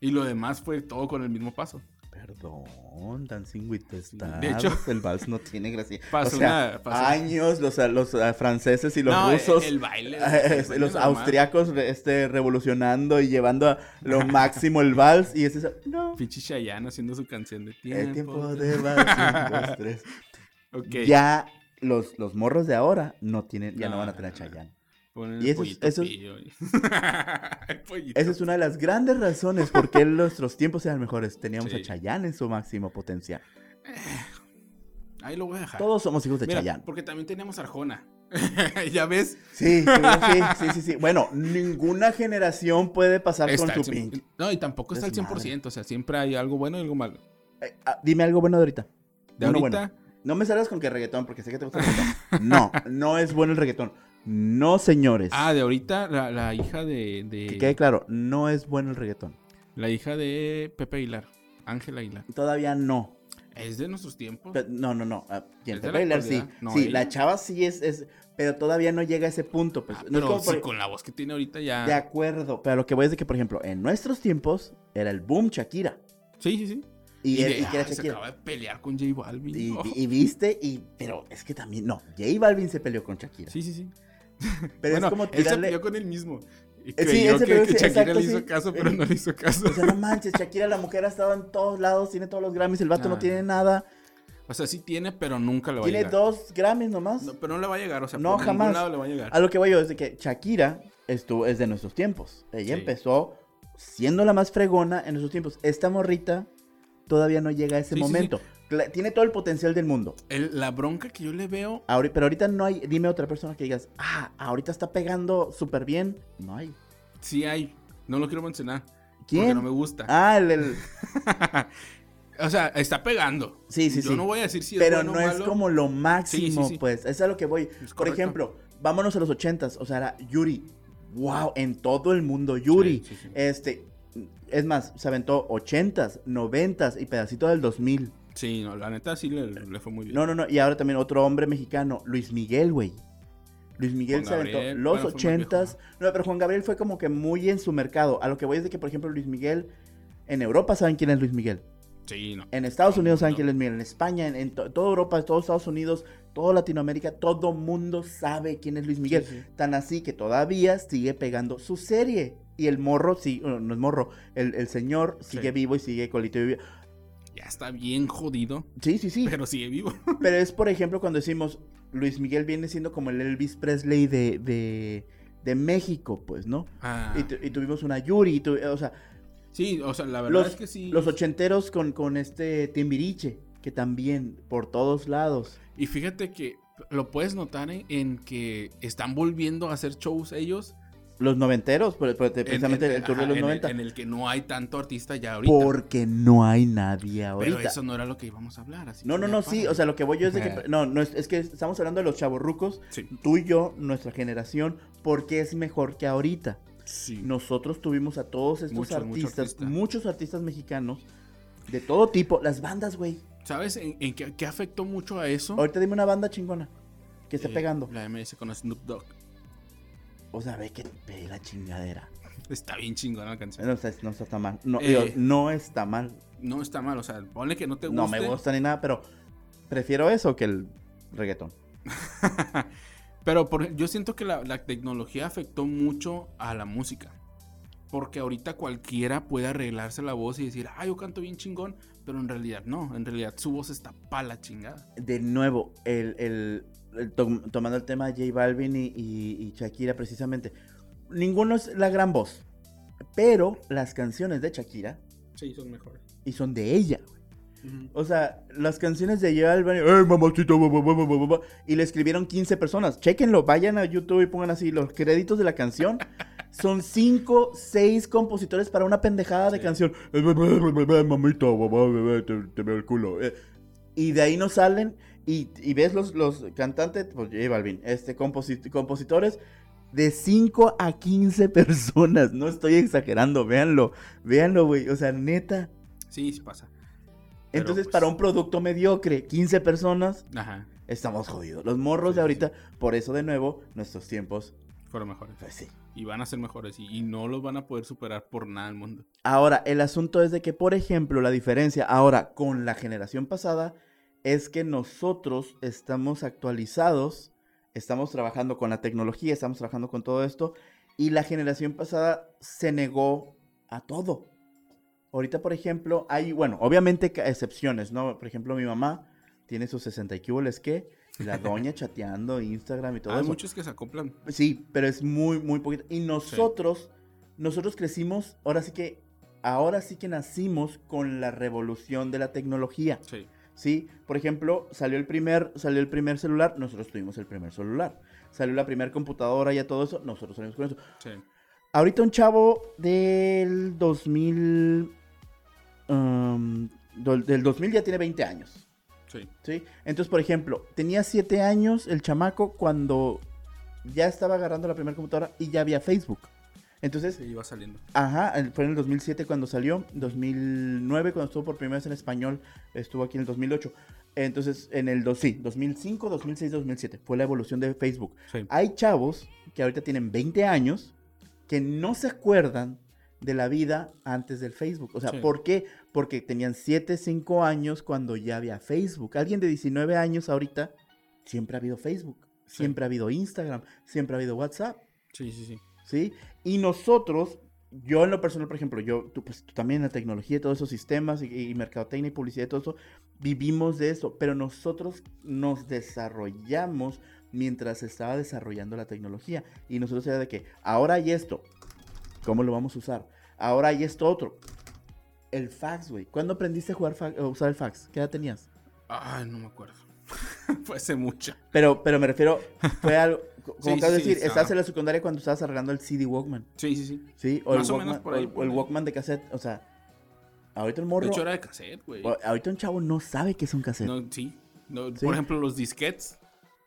Y lo demás fue todo con el mismo paso. Perdón, Dancing with the Stars. De hecho- el vals no tiene gracia. Pasó o sea, una- pasó- años los, los ah, franceses y los no, rusos. el, el baile. el baile los normal. austriacos este, revolucionando y llevando a lo máximo el vals y es eso. No. Pinche Chayanne haciendo su canción de tiempo. El tiempo de vals. Ya los, los morros de ahora no tienen, ya no, No, van a tener a no. Chayanne. Ponen Y eso eso El pollito. Esa es una de las grandes razones por qué nuestros tiempos eran mejores. Teníamos Sí. a Chayanne en su máximo potencial. Ahí lo voy a dejar. Todos somos hijos de Mira, Chayanne. porque también teníamos Arjona. ¿Ya ves? Sí, sí, sí, sí, sí. Bueno, ninguna generación puede pasar Está con su pink. No, y tampoco está al Desmadre. 100%. O sea, siempre hay algo bueno y algo malo. Eh, ah, dime algo bueno de ahorita. De Uno ahorita, bueno. No me salgas con que reggaetón, porque sé que te gusta el reggaetón. No, no es bueno el reggaetón. No, señores. ah, de ahorita, la, la hija de, de- Que quede claro, no es bueno el reggaetón. La hija de Pepe Aguilar, Ángela Aguilar. Todavía no. Es de nuestros tiempos. No, no, no. ah, ¿Quién ¿Es te de la bailar? Sí. No, sí, ella. la chava sí es, es. Pero todavía no llega a ese punto. Pues. Ah, no es pero como sí, por- con la voz que tiene ahorita ya. De acuerdo. Pero lo que voy es de que, por ejemplo, en nuestros tiempos era el boom Shakira. Sí, sí, sí. Y, de- y que era ah, se Shakira. acaba de pelear con J Balvin. Y, Oh. y viste, y, pero es que también, no, J Balvin se peleó con Shakira. Sí, sí, sí. pero bueno, es como él se tirarle, peleó con él mismo. Y sí, creyó se que, que sí, Shakira exacto, le hizo sí. caso, pero no le hizo caso. o sea, no manches, Shakira, la mujer ha estado en todos lados, tiene todos los Grammys, el vato no tiene nada, O sea, sí tiene, pero nunca le va a tiene llegar. dos Grammys nomás. No, pero no le va a llegar, o sea, No, por jamás. ningún lado le va a llegar. A lo que voy yo es de que Shakira estuvo, es de nuestros tiempos. Ella Sí. empezó siendo la más fregona en nuestros tiempos. Esta morrita todavía no llega a ese Sí, sí, sí. momento. Tiene todo el potencial del mundo. El- la bronca que yo le veo, pero ahorita no hay, dime otra persona que digas, ah, ahorita está pegando súper bien. No hay. sí hay. No lo quiero mencionar. Porque ¿Quién? no me gusta. Ah, el, el- O sea, está pegando. Sí, sí, yo sí. no voy a decir si es pero bueno no o es malo. como lo máximo, Sí, sí, sí. pues. Eso es a lo que voy. Es Por ejemplo, vámonos a los ochentas. O sea, era Yuri. Wow, en todo el mundo Yuri. Este, es más, se aventó ochentas, noventas y pedacito del 2000. Sí, no, la neta sí le, le fue muy bien. No, no, no. Y ahora también otro hombre mexicano, Luis Miguel, güey. Luis Miguel Juan se aventó Gabriel, los bueno, ochentas. No, pero Juan Gabriel fue como que muy en su mercado. A lo que voy es de que, por ejemplo, Luis Miguel, en Europa saben quién es Luis Miguel. Sí, no. En Estados Unidos saben quién es Luis Miguel. En España, en, en to- toda Europa, todos Estados Unidos, toda Latinoamérica, todo mundo sabe quién es Luis Miguel. Sí, sí. Tan así que todavía sigue pegando su serie. Y el morro, sí, no es morro, el, el señor sigue Sí. vivo y sigue colito y vivo. Ya está bien jodido, Sí, sí, sí. pero sigue vivo. Pero es, por ejemplo, cuando decimos Luis Miguel viene siendo como el Elvis Presley de, de, de México, pues, ¿no? Ah, Y, tu- y tuvimos una Yuri, y tu- o sea, sí, o sea, la verdad los, es que sí. los ochenteros con, con este Timbiriche, que también por todos lados. Y fíjate que lo puedes notar en, en que están volviendo a hacer shows ellos. Los noventeros, pero, pero en- precisamente en- el tour de los en el- 90. En el que no hay tanto artista ya ahorita. Porque no hay nadie ahorita. Pero eso no era lo que íbamos a hablar. Así No, no, no, sí, o sea, lo que voy yo es de que, no, no, es, es que estamos hablando de los chavorrucos, Sí. tú y yo, nuestra generación, porque es mejor que ahorita. sí. Nosotros tuvimos a todos estos artistas, artista. muchos artistas mexicanos, de todo tipo, las bandas, güey. ¿Sabes en, en qué, qué afectó mucho a eso? Ahorita dime una banda chingona que esté Eh, pegando. La MS con Snoop Dogg. O sea, ve que ve la chingadera. Está bien chingona la canción. No, está- no está mal. No, Eh, digo, no está mal. No está mal, o sea, ponle que no te guste. No me gusta ni nada, pero prefiero eso que el reggaetón. Pero por- yo siento que la, la tecnología afectó mucho a la música. Porque ahorita cualquiera puede arreglarse la voz y decir, ah, yo canto bien chingón. Pero en realidad no, en realidad su voz está pa' la chingada. De nuevo, el, el- tom- tomando el tema de J Balvin y, y- y Shakira precisamente. Ninguno es la gran voz. Pero las canciones de Shakira, Sí, son mejores. y son de ella. O sea, las canciones de J Balvin, ba", y le escribieron 15 personas. Chéquenlo, vayan a YouTube y pongan así los créditos de la canción. Son 5, 6 compositores para una pendejada de Sí. canción. Mamita, bebé, te, te veo el culo. Eh, Y de ahí no salen. Y, y ves los, los cantantes, pues J Balvin, este, composi- compositores de 5 a 15 personas. No estoy exagerando, véanlo. Véanlo, güey. O sea, neta. Sí, sí pasa. Pero, Entonces, pues, para un producto mediocre, 15 personas, Ajá, estamos jodidos. Los morros Sí, de sí, ahorita, por eso de nuevo, nuestros tiempos, fueron mejores. pues sí. Y van a ser mejores. Y, y no los van a poder superar por nada del mundo. Ahora, el asunto es de que, por ejemplo, la diferencia ahora con la generación pasada es que nosotros estamos actualizados, estamos trabajando con la tecnología, estamos trabajando con todo esto, y la generación pasada se negó a todo. Ahorita, por ejemplo, hay, bueno, obviamente excepciones, ¿no? Por ejemplo, mi mamá tiene sus 60 y que, la doña chateando, Instagram y todo Hay eso. muchos que se acoplan. Sí, pero es muy, muy poquito. Y nosotros, nosotros crecimos, ahora sí que, ahora sí que nacimos con la revolución de la tecnología. Sí. Sí, por ejemplo, salió el primer, salió el primer celular, nosotros tuvimos el primer celular. salió la primera computadora y todo eso, nosotros salimos con eso. Sí. Ahorita un chavo del 2000, um, del 2000 ya tiene 20 años, Sí. ¿sí? Entonces, por ejemplo, tenía 7 años el chamaco cuando ya estaba agarrando la primera computadora y ya había Facebook. Entonces, Sí, iba saliendo. Ajá, fue en el 2007 cuando salió, 2009 cuando estuvo por primera vez en español, estuvo aquí en el 2008. Entonces, en el dos, sí, 2005, 2006, 2007 fue la evolución de Facebook. Sí. Hay chavos que ahorita tienen 20 años que no se acuerdan de la vida antes del Facebook. O sea, Sí. ¿por qué? Porque tenían 7, 5 años cuando ya había Facebook. Alguien de 19 años ahorita, siempre ha habido Facebook, Sí. siempre ha habido Instagram, siempre ha habido WhatsApp. Sí, sí, sí. ¿sí? Y nosotros, yo en lo personal, por ejemplo, yo, tú, pues, tú también en la tecnología y todos esos sistemas y, y mercadotecnia y publicidad y todo eso, vivimos de eso, pero nosotros nos desarrollamos mientras se estaba desarrollando la tecnología. Y nosotros era de que, ahora hay esto, ¿cómo lo vamos a usar? Ahora hay esto otro. El fax, güey. ¿Cuándo aprendiste a, jugar fa- a usar el fax? ¿Qué edad tenías? Ay, no me acuerdo. Fue hace mucho. Pero, pero me refiero, fue algo, como Sí, acabas de sí, decir, ajá. en la secundaria cuando estabas arreglando el CD Walkman. Sí, sí, sí. Sí, o Más el o menos por ahí, o el- el. Walkman de cassette, o sea, ahorita el De morro, hecho, era de cassette, güey. ahorita un chavo no sabe qué es un cassette. No, sí. No. Por ejemplo, los disquets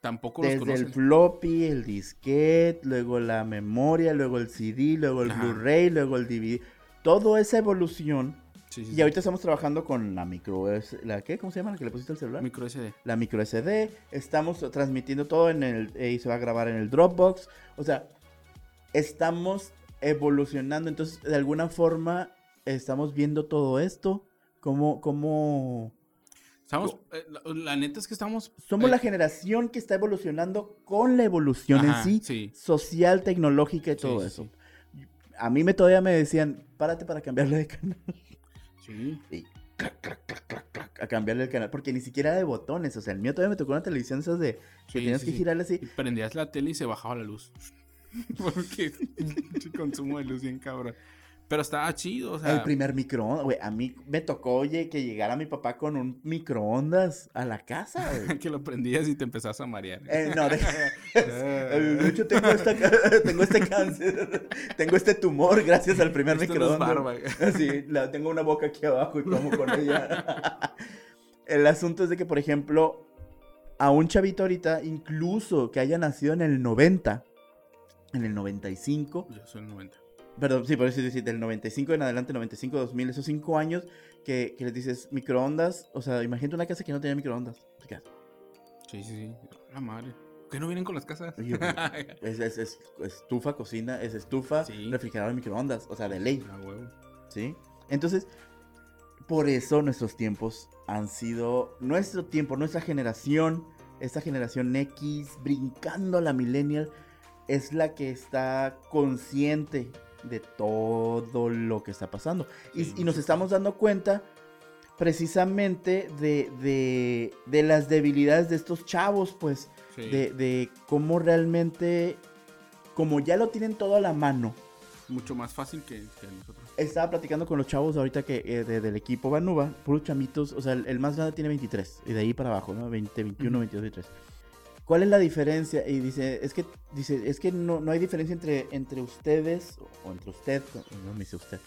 tampoco los Desde el conocen. floppy, el disquete, luego la memoria, luego el CD, luego el. Blu-ray, luego el DVD. Toda esa evolución. Sí, sí, Y ahorita estamos trabajando con la micro, ¿la qué? ¿Cómo se llama? ¿La que le pusiste al celular? Micro SD. la micro SD, estamos transmitiendo todo en el eh, y se va a grabar en el Dropbox, o sea, estamos evolucionando, entonces de alguna forma estamos viendo todo esto, como como Estamos, eh, la, la neta es que estamos. somos eh, la generación que está evolucionando con la evolución Ajá, en sí, sí. social, tecnológica y todo sí, eso. sí. A mí me todavía me decían, párate para cambiarle de canal. Sí. Y clac, clac, clac, clac, clac, a cambiarle el canal, porque ni siquiera de botones, o sea, el mío todavía me tocó una televisión esas de que tenías sí, que girarle así. Y prendías la tele y se bajaba la luz. Porque consumo de luz bien cabrón. Pero estaba chido, o sea. el primer microondas, güey. A mí me tocó, oye, que llegara mi papá con un microondas a la casa, güey. que lo prendías y te empezás a marear. Eh, no, de, de hecho tengo, esta tengo este cáncer, tengo este tumor gracias al primer Esto no es microondas. barba. Sí, la, tengo una boca aquí abajo y como con ella. El asunto es de que, por ejemplo, a un chavito ahorita, incluso que haya nacido en el 90, en el 95, Yo soy el 90. Perdón, sí, por eso decir, del 95 en adelante, 95, 2000, esos 5 años que, que les dices microondas, o sea, imagínate una casa que no tenía microondas. Sí, sí, sí. La madre. ¿Por qué no vienen con las casas? Oye, Es, es- es estufa, cocina, es estufa, Sí. refrigerador, microondas, o sea, de ley, Ah, huevo. ¿sí? Entonces, por eso nuestros tiempos han sido, nuestro tiempo, nuestra generación, esta generación X, brincando a la millennial, es la que está consciente de todo lo que está pasando. Y, Sí, y nos estamos dando cuenta precisamente de, de- de las debilidades de estos chavos, pues, Sí. de, de cómo realmente, como ya lo tienen todo a la mano. Mucho más fácil que, que nosotros. Estaba platicando con los chavos ahorita que eh, de- del equipo Vanuba, puros chamitos, o sea, el, el más grande tiene 23 y de ahí para abajo, ¿no? 20, 21, Ujú. 22, 23. ¿Cuál es la diferencia? Y dice, es que dice, es que no, no hay diferencia entre, entre ustedes o, entre usted, no me dice usted,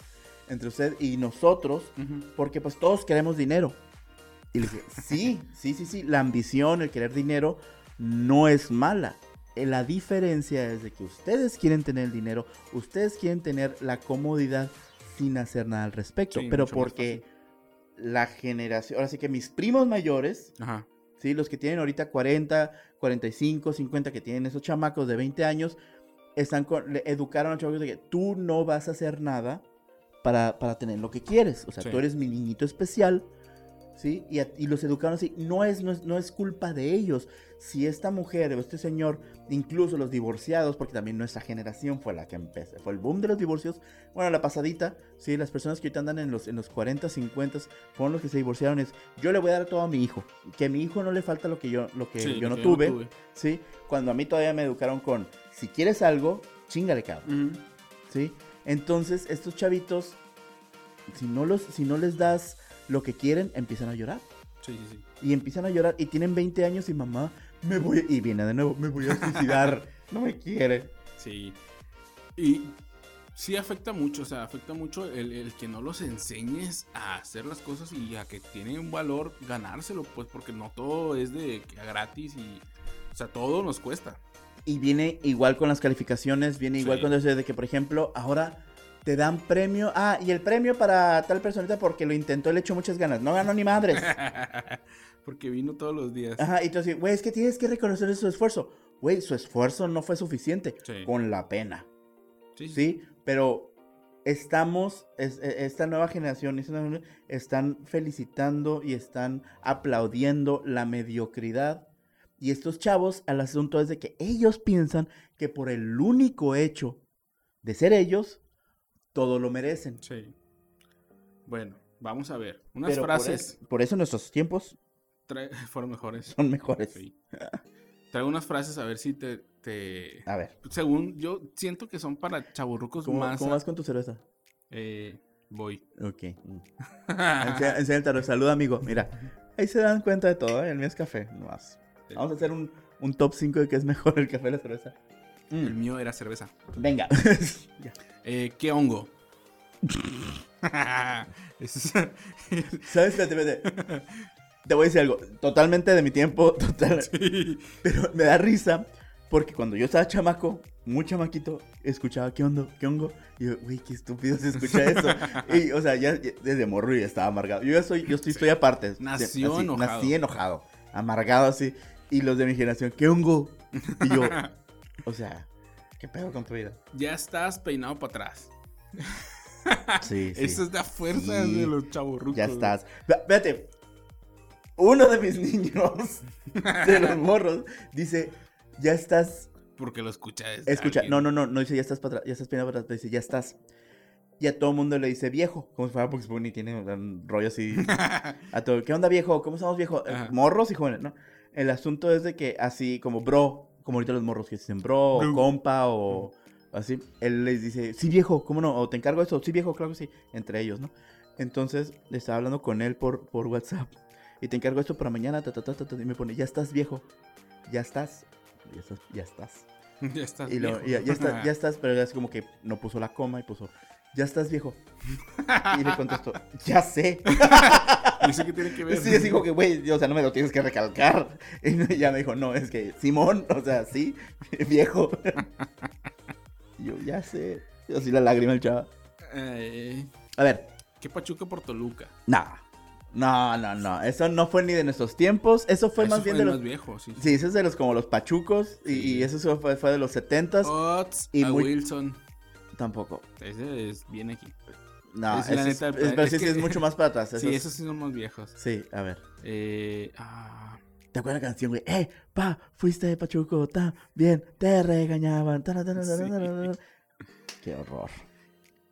entre usted y nosotros, Ujú. porque pues todos queremos dinero. Y le dije, sí, sí, sí, sí, la ambición, el querer dinero no es mala. Eh, La diferencia es de que ustedes quieren tener el dinero, ustedes quieren tener la comodidad sin hacer nada al respecto, Sí, pero porque la generación, ahora sí que mis primos mayores, Ajá. ¿Sí? los que tienen ahorita 40, 45, 50, que tienen esos chamacos de 20 años, están con, le educaron a los chavos de que tú no vas a hacer nada para, para tener lo que quieres. O sea, Sí. tú eres mi niñito especial, ¿sí? Y, a- y los educaron así. No es, no, es, no es culpa de ellos. Si esta mujer o este señor, incluso los divorciados, porque también nuestra generación fue la que empezó, fue el boom de los divorcios. Bueno, la pasadita, ¿sí? Las personas que ahorita andan en los, en los 40, 50, fueron los que se divorciaron. Es, yo le voy a dar todo a mi hijo. Que a mi hijo no le falta lo que yo, lo que Sí, yo no que tuve. ¿sí? Cuando a mí todavía me educaron con, si quieres algo, chingale, cabrón. ¿sí? Entonces, estos chavitos, si no, los, si no les das lo que quieren, empiezan a llorar. Sí, sí, sí. Y empiezan a llorar y tienen 20 años y mamá, me voy, y viene de nuevo, me voy a suicidar, no me quiere. Sí. Y sí afecta mucho, o sea, afecta mucho el, el que no los enseñes a hacer las cosas y a que tiene un valor ganárselo, pues porque no todo es de gratis y, o sea, todo nos cuesta. Y viene igual con las calificaciones, viene igual Sí. con eso de que, por ejemplo, ahora te dan premio. Ah, y el premio para tal personita porque lo intentó, le echó muchas ganas. No ganó ni madres. porque vino todos los días. Ajá, y tú así, güey, es que tienes que reconocer su esfuerzo. Güey, su esfuerzo no fue suficiente. Sí. Con la pena. Sí, sí. Pero estamos, es- e- esta nueva generación, esta nueva generación, están felicitando y están aplaudiendo la mediocridad. Y estos chavos, al asunto es de que ellos piensan que por el único hecho de ser ellos, todo lo merecen. Sí. Bueno, vamos a ver. Unas Pero por frases es- por eso nuestros tiempos fueron mejores. son mejores. Sí. Traigo unas frases a ver si te, te- A ver, Según yo siento que son para chaburrucos ¿cómo, más. cómo vas con tu cerveza? eh, voy. Ok. mm. Saluda, amigo. Mira, ahí se dan cuenta de todo, ¿eh? El mío es café, nomás. Vamos a hacer un, un top 5 de qué es mejor el café y la cerveza. Mm, El mío era cerveza. Venga. Eh, ¿Qué hongo? Es- ¿Sabes? Espérate, espérate. Te voy a decir algo. Totalmente de mi tiempo, total. Sí. Pero me da risa porque cuando yo estaba chamaco, muy chamaquito, escuchaba qué hondo, qué hongo. Y yo, güey, qué estúpido se escucha eso. y, o sea, ya, ya desde morro ya estaba amargado. Yo ya soy, yo estoy, estoy aparte. Nació Así, enojado. Nací enojado. Amargado así. Y los de mi generación, qué hongo. Y yo, o sea, ¿qué pedo con tu vida? Ya estás peinado para atrás. Sí, sí. Eso es la fuerza Sí. de los chaburrucos. Ya estás. Ve- Espérate. Uno de mis niños, de los morros, dice, ya estás Porque lo escucha. es Escucha, alguien. no, no, no, no dice ya estás para atrás, ya estás peinado para atrás, dice ya estás. Y a todo el mundo le dice viejo, como si fuera Bugs Bunny, tiene un rollo así. A todo, ¿qué onda viejo? ¿Cómo estamos viejo? Ajá. Morros y jóvenes, ¿no? El asunto es de que así como bro, como ahorita los morros que dicen bro, o compa o así, él les dice, sí viejo, ¿cómo no? O te encargo eso, sí viejo, claro que sí, entre ellos, ¿no? Entonces le estaba hablando con él por, por WhatsApp y te encargo esto para mañana, ta, ta, ta, ta, ta, y me pone, ya estás viejo, ya estás, ya estás, ya estás. ya estás. Y lo- ya, ya está- ya estás, pero así como que no puso la coma y puso, ya estás viejo. Y le contestó, ya sé. ¿Y eso qué tiene que ver? Sí, como que, güey, o sea, no me lo tienes que recalcar. Y ya me dijo, no, es que Simón, o sea, sí, viejo. Y yo, ya sé. Y así la lágrima el chava. Eh, A ver, ¿Qué Pachuca por Toluca? nada. No, no, no. Eso no fue ni de nuestros tiempos. Eso fue Eso más bien de los. viejo, sí. Sí, eso es de los como los pachucos. Y, Sí. y eso fue, fue de los setentas. Ots y a muy- Wilson. Tampoco. Ese es bien aquí. No, Es la es, neta, es- pero es sí, sí, que- es mucho más para atrás. Sí, esos- sí son más viejos. Sí, a ver. Eh, ah, ¿Te acuerdas la canción, güey? ¡Eh, pa! Fuiste de Pachuco, tan bien, te regañaban. tan, tan, tan, tan, Sí. tan, tan. Qué horror.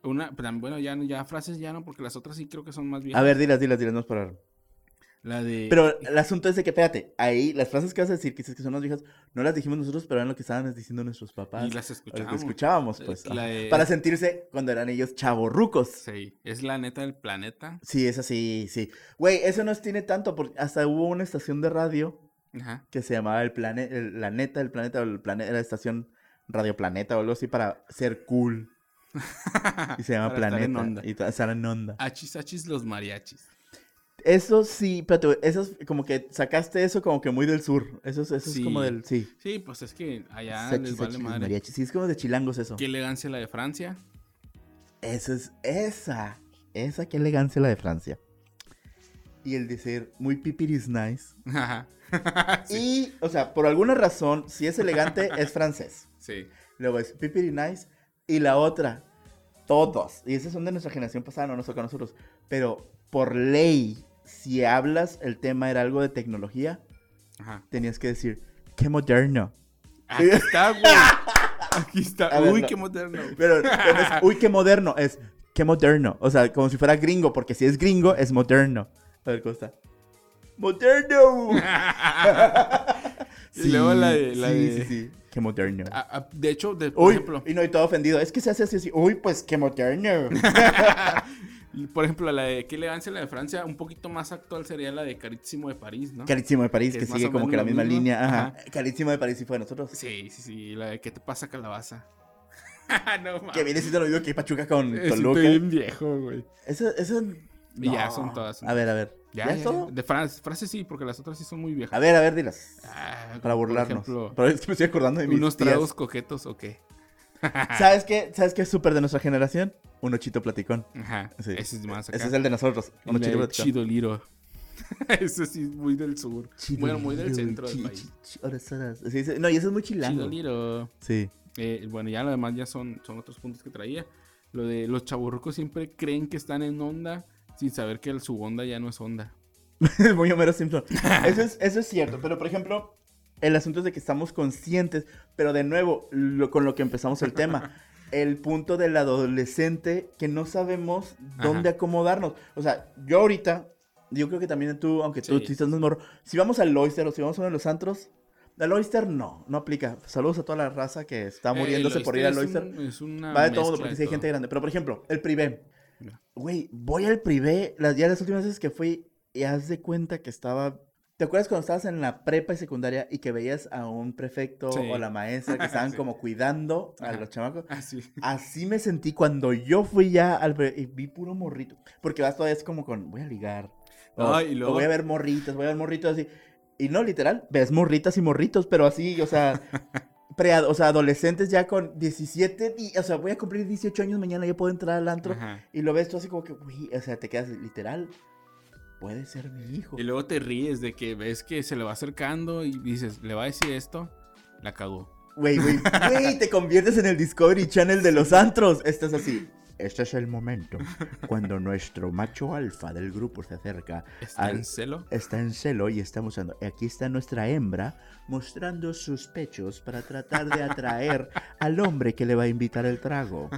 una, bueno, ya, ya frases ya no, porque las otras sí creo que son más viejas. A ver, dilas, dilas, dilas, no es para. La de. Pero el asunto es de que, espérate, ahí las frases que vas a decir, que dices que son más viejas, no las dijimos nosotros, pero eran lo que estaban diciendo nuestros papás. y las que escuchamos. escuchábamos, pues. La de- Para sentirse cuando eran ellos chavorrucos. Sí, es la neta del planeta. Sí, es así, sí. Güey, eso no tiene tanto, porque hasta hubo una estación de radio Ajá. que se llamaba el planeta, la neta del planeta, o el planeta, era estación Radio Planeta o algo así para ser cool. Y se llama Para estar en Planeta. onda. Y ta- estar en onda. Achis, achis, los mariachis. Eso sí, espérate, eso es como que sacaste eso como que muy del sur. Eso, es- eso es como del, sí. Sí, pues es que allá Sachis, les vale sachis, madre. mariachi. Sí, es como de chilangos eso. Qué elegancia la de Francia. Eso es esa. Esa, qué elegancia la de Francia. Y el decir muy pipiris nice. Sí, Y, o sea, por alguna razón, si es elegante, es francés. sí. Luego es Pipiri Nice. Y la otra, todos. Y esos son de nuestra generación pasada, no nos toca a nosotros. Pero por ley, si hablas, el tema era algo de tecnología, Ajá. tenías que decir, qué moderno. Aquí está, güey. Aquí está. A ver, Uy, no. qué moderno. Pero, pero es, uy, qué moderno. Es, qué moderno. O sea, como si fuera gringo, porque si es gringo, es moderno. A ver, ¿cómo está? ¡Moderno! Y luego la de- la sí, de- sí, sí. Qué moderno. Ah, ah, de hecho, de, por Uy, ejemplo, y no, y todo ofendido. Es que se hace así, así. Uy, pues qué moderno. Y, por ejemplo, la de qué elegancia la de Francia, un poquito más actual sería la de Carísimo de París, ¿no? Carísimo de París, Que es sigue como que la misma mismo. línea. Ajá. Ajá. Carísimo de París sí fue de nosotros. Sí, sí, sí, la de qué te pasa calabaza. no mames. Que viene siendo lo mismo que Pachuca con Estoy Toluca. bien viejo, güey. Eso, eso. Ya, son todas, son A ver, a ver. Ya, ¿Ya, ya, es todo? De frases, frases sí, porque las otras sí son muy viejas. A ver, a ver, dilas. Ah, Para burlarnos. ejemplo, Pero es que me estoy acordando de mis unos tragos coquetos o qué. ¿Sabes qué? ¿Sabes qué es súper de nuestra generación? Un ochito platicón. Ajá. Sí. Ese es más acá. Ese es el de nosotros. Un ochito platicón. Chido Liro. Ese sí es muy del sur. bueno, muy del Chidoliro, centro del chi- país. chi- chi- horas, horas. Sí, sí. No, y eso es muy chilango. Chido Liro. Sí. Eh, bueno, ya lo demás ya son, son otros puntos que traía. Lo de los chaburrucos siempre creen que están en onda sin saber que el- su onda ya no es onda. Muy Homero Simpson. Eso es, eso es cierto. Pero, por ejemplo, el asunto es de que estamos conscientes. Pero, de nuevo, lo- con lo que empezamos el tema. El punto del adolescente que no sabemos dónde acomodarnos. O sea, yo ahorita, yo creo que también tú, aunque tú Sí. estás más morro, si vamos al Oyster o si vamos a uno de los antros, al Oyster no, no aplica. Saludos a toda la raza que está muriéndose por ir al Oyster Oyster. es un- es una Va de todo, porque sí hay gente grande. Pero, por ejemplo, el privé. Güey, voy al privé. Las, ya las últimas veces que fui, y haz de cuenta que estaba. ¿Te acuerdas cuando estabas en la prepa y secundaria y que veías a un prefecto Sí. o la maestra que estaban Sí. como cuidando a Ajá. los chamacos? Ah, sí. Así me sentí cuando yo fui ya al y vi puro morrito. Porque vas todavía es como con, voy a ligar. O, No, y o luego- voy a ver morritas, voy a ver morritos así. Y no, literal, ves morritas y morritos, pero así, o sea, pre o sea, adolescentes ya con 17, di- o sea, voy a cumplir 18 años mañana, ya puedo entrar al antro. Ajá. Y lo ves tú así como que, uy, o sea, te quedas literal, puede ser mi hijo. Y luego te ríes de que ves que se le va acercando y dices, le va a decir esto, la cagó. Güey, güey, güey, te conviertes en el Discovery Channel de los antros. Estás así. Este es el momento cuando nuestro macho alfa del grupo se acerca ¿Está Al- en celo? está en celo y está mostrando. Aquí está nuestra hembra mostrando sus pechos para tratar de atraer al hombre que le va a invitar el trago.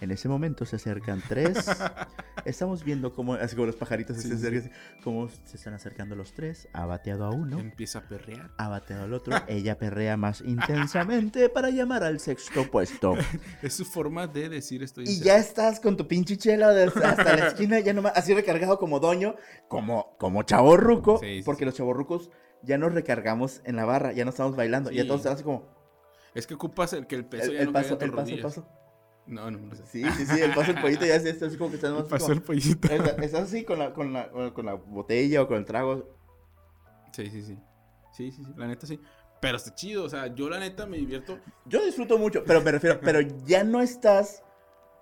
En ese momento se acercan tres. Estamos viendo cómo, así como los pajaritos Sí, se sí. acercan, cómo se están acercando los tres. Ha bateado a uno, Empieza a perrear. ha bateado al otro. Ella perrea más intensamente para llamar al sexto puesto. Es su forma de decir estoy en Y ya estás con tu pinche chela hasta la esquina, ya nomás, así recargado como doño, como, como chaborruco, Sí, sí, porque sí. los chaborrucos ya nos recargamos en la barra, ya no estamos bailando, Sí. todos están así como, Es que ocupas el que el peso el, ya el no paso, el paso, el paso. No, no, no sé. Sí, sí, sí, el paso, el pollito ya es esto, así como que así Pasó como- el pollito. Estás estás así con la, con, la, con la botella o con el trago. Sí, sí, sí. Sí, sí, sí. La neta sí. Pero está chido. O sea, yo la neta me divierto. Yo disfruto mucho, pero me refiero, pero ya no estás,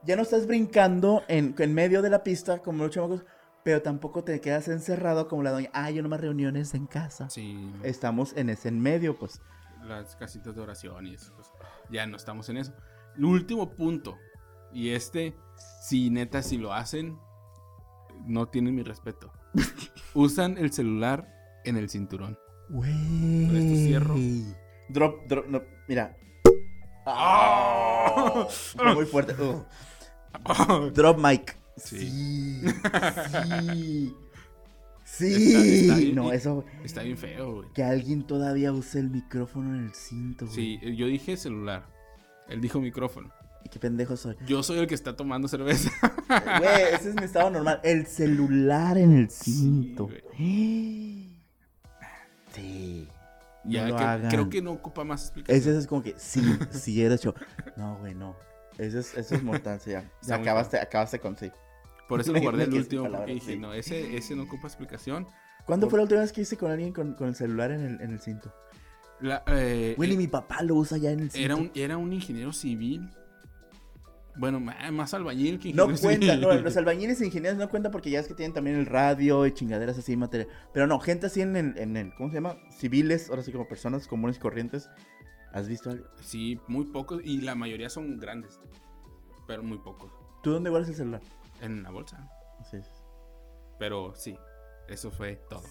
ya no estás brincando en, en medio de la pista como los chamacos, pero tampoco te quedas encerrado como la doña, ah, yo nomás reuniones en casa. Sí. Estamos en ese en medio, pues. Las casitas de oración y eso. pues, ya no estamos en eso. El último punto. Y este, si neta, si lo hacen, no tienen mi respeto. Usan el celular en el cinturón. Güey. Con esto cierro. Drop, drop, no, mira. ¡Ah! Fue muy fuerte. Ugh. Drop mic. Sí. Sí. Sí. Sí. Está- está bien- no, eso. Está bien feo, güey. Que alguien todavía use el micrófono en el cinto. güey. Sí, yo dije celular. Él dijo micrófono. Y Qué pendejo soy. Yo soy el que está tomando cerveza. Güey, ese es mi estado normal. El celular en el cinto. Sí. No Ya lo que- hagan. creo que no ocupa más explicación. Ese es como que sí, sí eres yo. No, güey, no. Eso es, eso es mortal, sí, ya. Muy acabaste, acabaste con sí. Por eso lo guardé el último porque palabras, dije, no, ese, ese no ocupa explicación. ¿Cuándo Por- fue la última vez que hice con alguien con, con el celular en el, en el cinto? La, eh, ni eh, mi papá lo usa ya en el era, un, era un ingeniero civil. Bueno, más albañil que No ingeniero cuenta, civil. no, los albañiles e ingenieros no cuentan porque ya es que tienen también el radio y chingaderas así material. Pero no, gente así en el, en el, ¿cómo se llama? Civiles, ahora sí como personas comunes y corrientes. ¿Has visto algo? Sí, muy pocos y la mayoría son grandes. Pero muy pocos. ¿Tú dónde guardas el celular? En la bolsa. Sí. Pero sí, eso fue todo.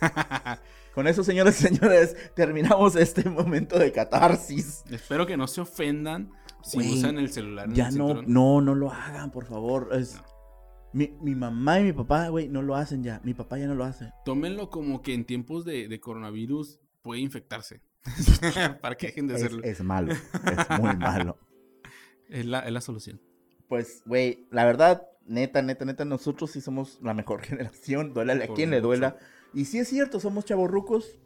Con eso, señores y señores, terminamos este momento de catarsis. Espero que no se ofendan si Güey, usan el celular. en Ya el no, no, no lo hagan, por favor. Es, No. mi, mi mamá y mi papá, güey, no lo hacen ya. Mi papá ya no lo hace. Tómenlo como que en tiempos de, de coronavirus puede infectarse. Para que dejen de Es, hacerlo. es malo, es muy malo. Es la, es la solución. pues, güey, la verdad, neta, neta, neta, nosotros sí somos la mejor generación, duela a quien le mucho. Y sí es cierto, somos chavorrucos,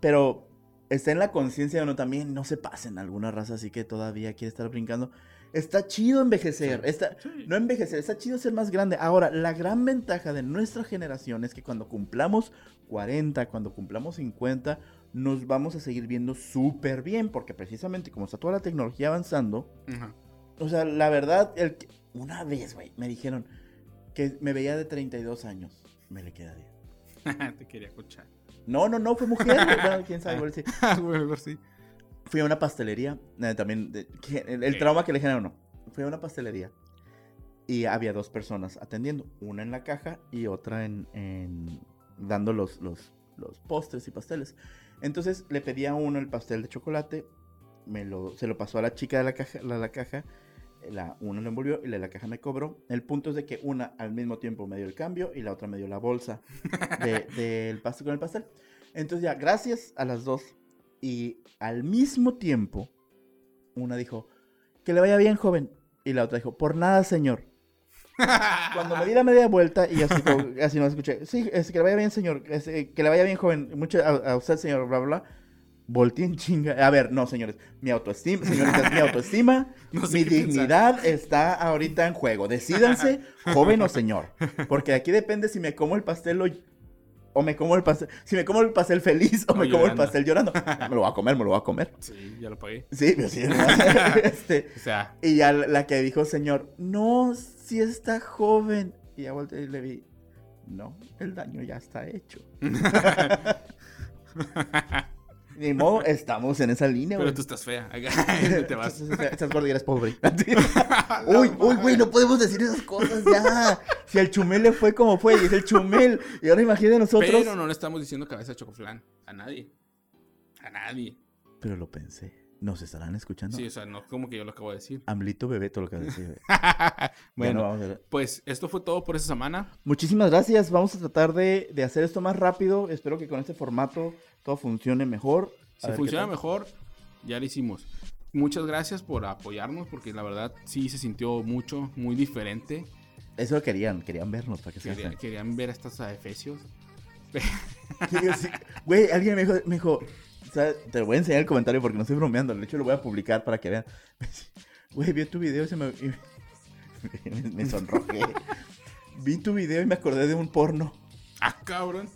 pero está en la conciencia de uno también, no se pasen alguna raza así que todavía quiere estar brincando. Está chido envejecer, Sí. está, Sí. no envejecer, está chido ser más grande. Ahora, la gran ventaja de nuestra generación es que cuando cumplamos 40, cuando cumplamos 50, nos vamos a seguir viendo súper bien, porque precisamente como está toda la tecnología avanzando, o sea, la verdad, el que- una vez, güey, me dijeron que me veía de 32 años. Me le queda bien. Te quería escuchar. No, no, no, fue mujer. Bueno, quién sabe, igual sí. Güey, a ver si. Fui a una pastelería. eh, también, de- el, el trauma que le generó, no. Fui a una pastelería. Y había dos personas atendiendo. Una en la caja y otra en, en- dando los, los, los postres y pasteles. Entonces le pedí a uno el pastel de chocolate. Me lo, se lo pasó a la chica de la caja. La, la caja la, uno lo envolvió y la, la caja me cobró. El punto es de que una al mismo tiempo me dio el cambio y la otra me dio la bolsa de- del pastel con el pastel. Entonces ya, gracias a las dos. Y al mismo tiempo, una dijo, que le vaya bien, joven. Y la otra dijo, por nada, señor. Cuando me di la media vuelta y así, así no escuché, sí, es, que le vaya bien, señor, es, eh, que le vaya bien, joven, mucho a, a usted, señor, bla, bla, bla. Volteé en chinga. A ver, no, señores, mi autoestima, señoritas, mi autoestima, No sé mi pensar. dignidad está ahorita en juego. Decídanse, joven o señor. Porque aquí depende si me como el pastel o, o me como el pastel, si me como el pastel feliz o O me como el pastel llorando. Me lo voy a comer, me lo voy a comer. Sí, ya lo pagué. Sí, pero sí. este, O sea, y ya la la que dijo, señor, no, si está joven. Y ya volteé y le vi, no, el daño ya está hecho. Ni modo, estamos en esa línea, pero güey. tú estás fea. Te vas. Estás gorda y eres pobre. uy, uy, güey, no podemos decir esas cosas ya. Si al chumel le fue como fue, y es el chumel. Y ahora imagínate nosotros. Pero no le estamos diciendo cabeza de chocoflán. A nadie. A nadie. Pero lo pensé. ¿Nos estarán escuchando? Sí, o sea, no como que yo lo acabo de decir. Amlito bebé, todo lo que decía. güey. bueno, vamos a pues esto fue todo por esta semana. Muchísimas gracias. Vamos a tratar de, de hacer esto más rápido. Espero que con este formato todo funcione mejor. A Si funciona mejor, ya lo hicimos. Muchas gracias por apoyarnos porque la verdad sí se sintió mucho, muy diferente. Eso querían, querían vernos para que se Quería- querían ver a estos efesios. Güey, alguien me dijo, me dijo, o sea, te voy a enseñar el comentario porque no estoy bromeando. De hecho, lo voy a publicar para que vean. Güey, vi tu video y se me. y me, me sonrojé. Vi tu video y me acordé de un porno. Ah, cabrón.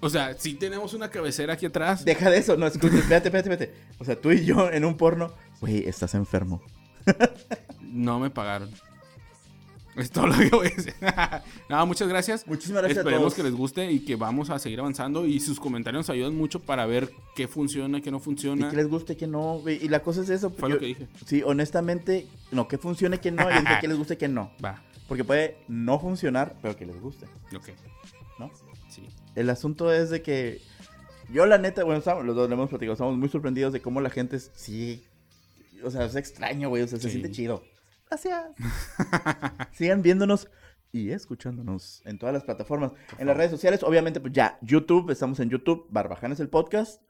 O sea, sí tenemos una cabecera aquí atrás. Deja de eso, no, escucha, espérate, espérate, espérate. O sea, tú y yo en un porno. Güey, estás enfermo. No me pagaron. Es todo lo que voy a decir. Nada, muchas gracias. Muchísimas gracias a Esperemos todos. que les guste y que vamos a seguir avanzando. Y sus comentarios nos ayudan mucho para ver qué funciona, qué no Y funciona. que les guste, que no. Y la cosa es eso. Fue yo- lo que dije. Sí, honestamente, no, que funcione, que no. Y dije que les guste, que no. Va. Porque puede no funcionar, pero que les guste, Ok. ¿no? Sí. El asunto es de que yo la neta, bueno, estamos- los dos lo hemos platicado, estamos muy sorprendidos de cómo la gente sí, o sea, es extraño, güey, o sea, se siente chido. Gracias. Sigan viéndonos y escuchándonos en todas las plataformas. En las redes sociales, obviamente, pues ya, YouTube, estamos en YouTube, Barbajanes el Podcast,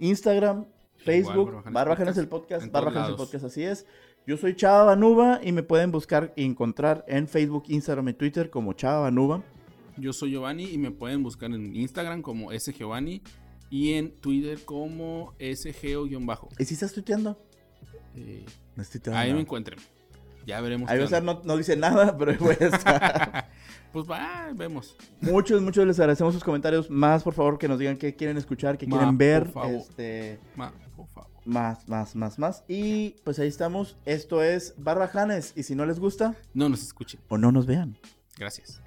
Instagram, Facebook, Barbajanes Barbajanes el Podcast, Barbajanes el. Podcast, así es. Yo soy Chava Banuba y me pueden buscar y encontrar en Facebook, Instagram y Twitter como Chava Banuba. Yo soy Giovanni y me pueden buscar en Instagram como sgiovanni y en Twitter como sgo-bajo. ¿Y si estás tuiteando? Eh, No estoy ahí me encuentren. Ya veremos. Alvear no, no dice nada, pero voy a estar. pues va, vemos. Muchos, muchos les agradecemos sus comentarios. Más, por favor, que nos digan qué quieren escuchar, qué quieren ver. Por favor. Este, por favor. Más, más, más, más. Y pues ahí estamos. Esto es Barbajanes. Y si no les gusta, no nos escuchen. O no nos vean. Gracias.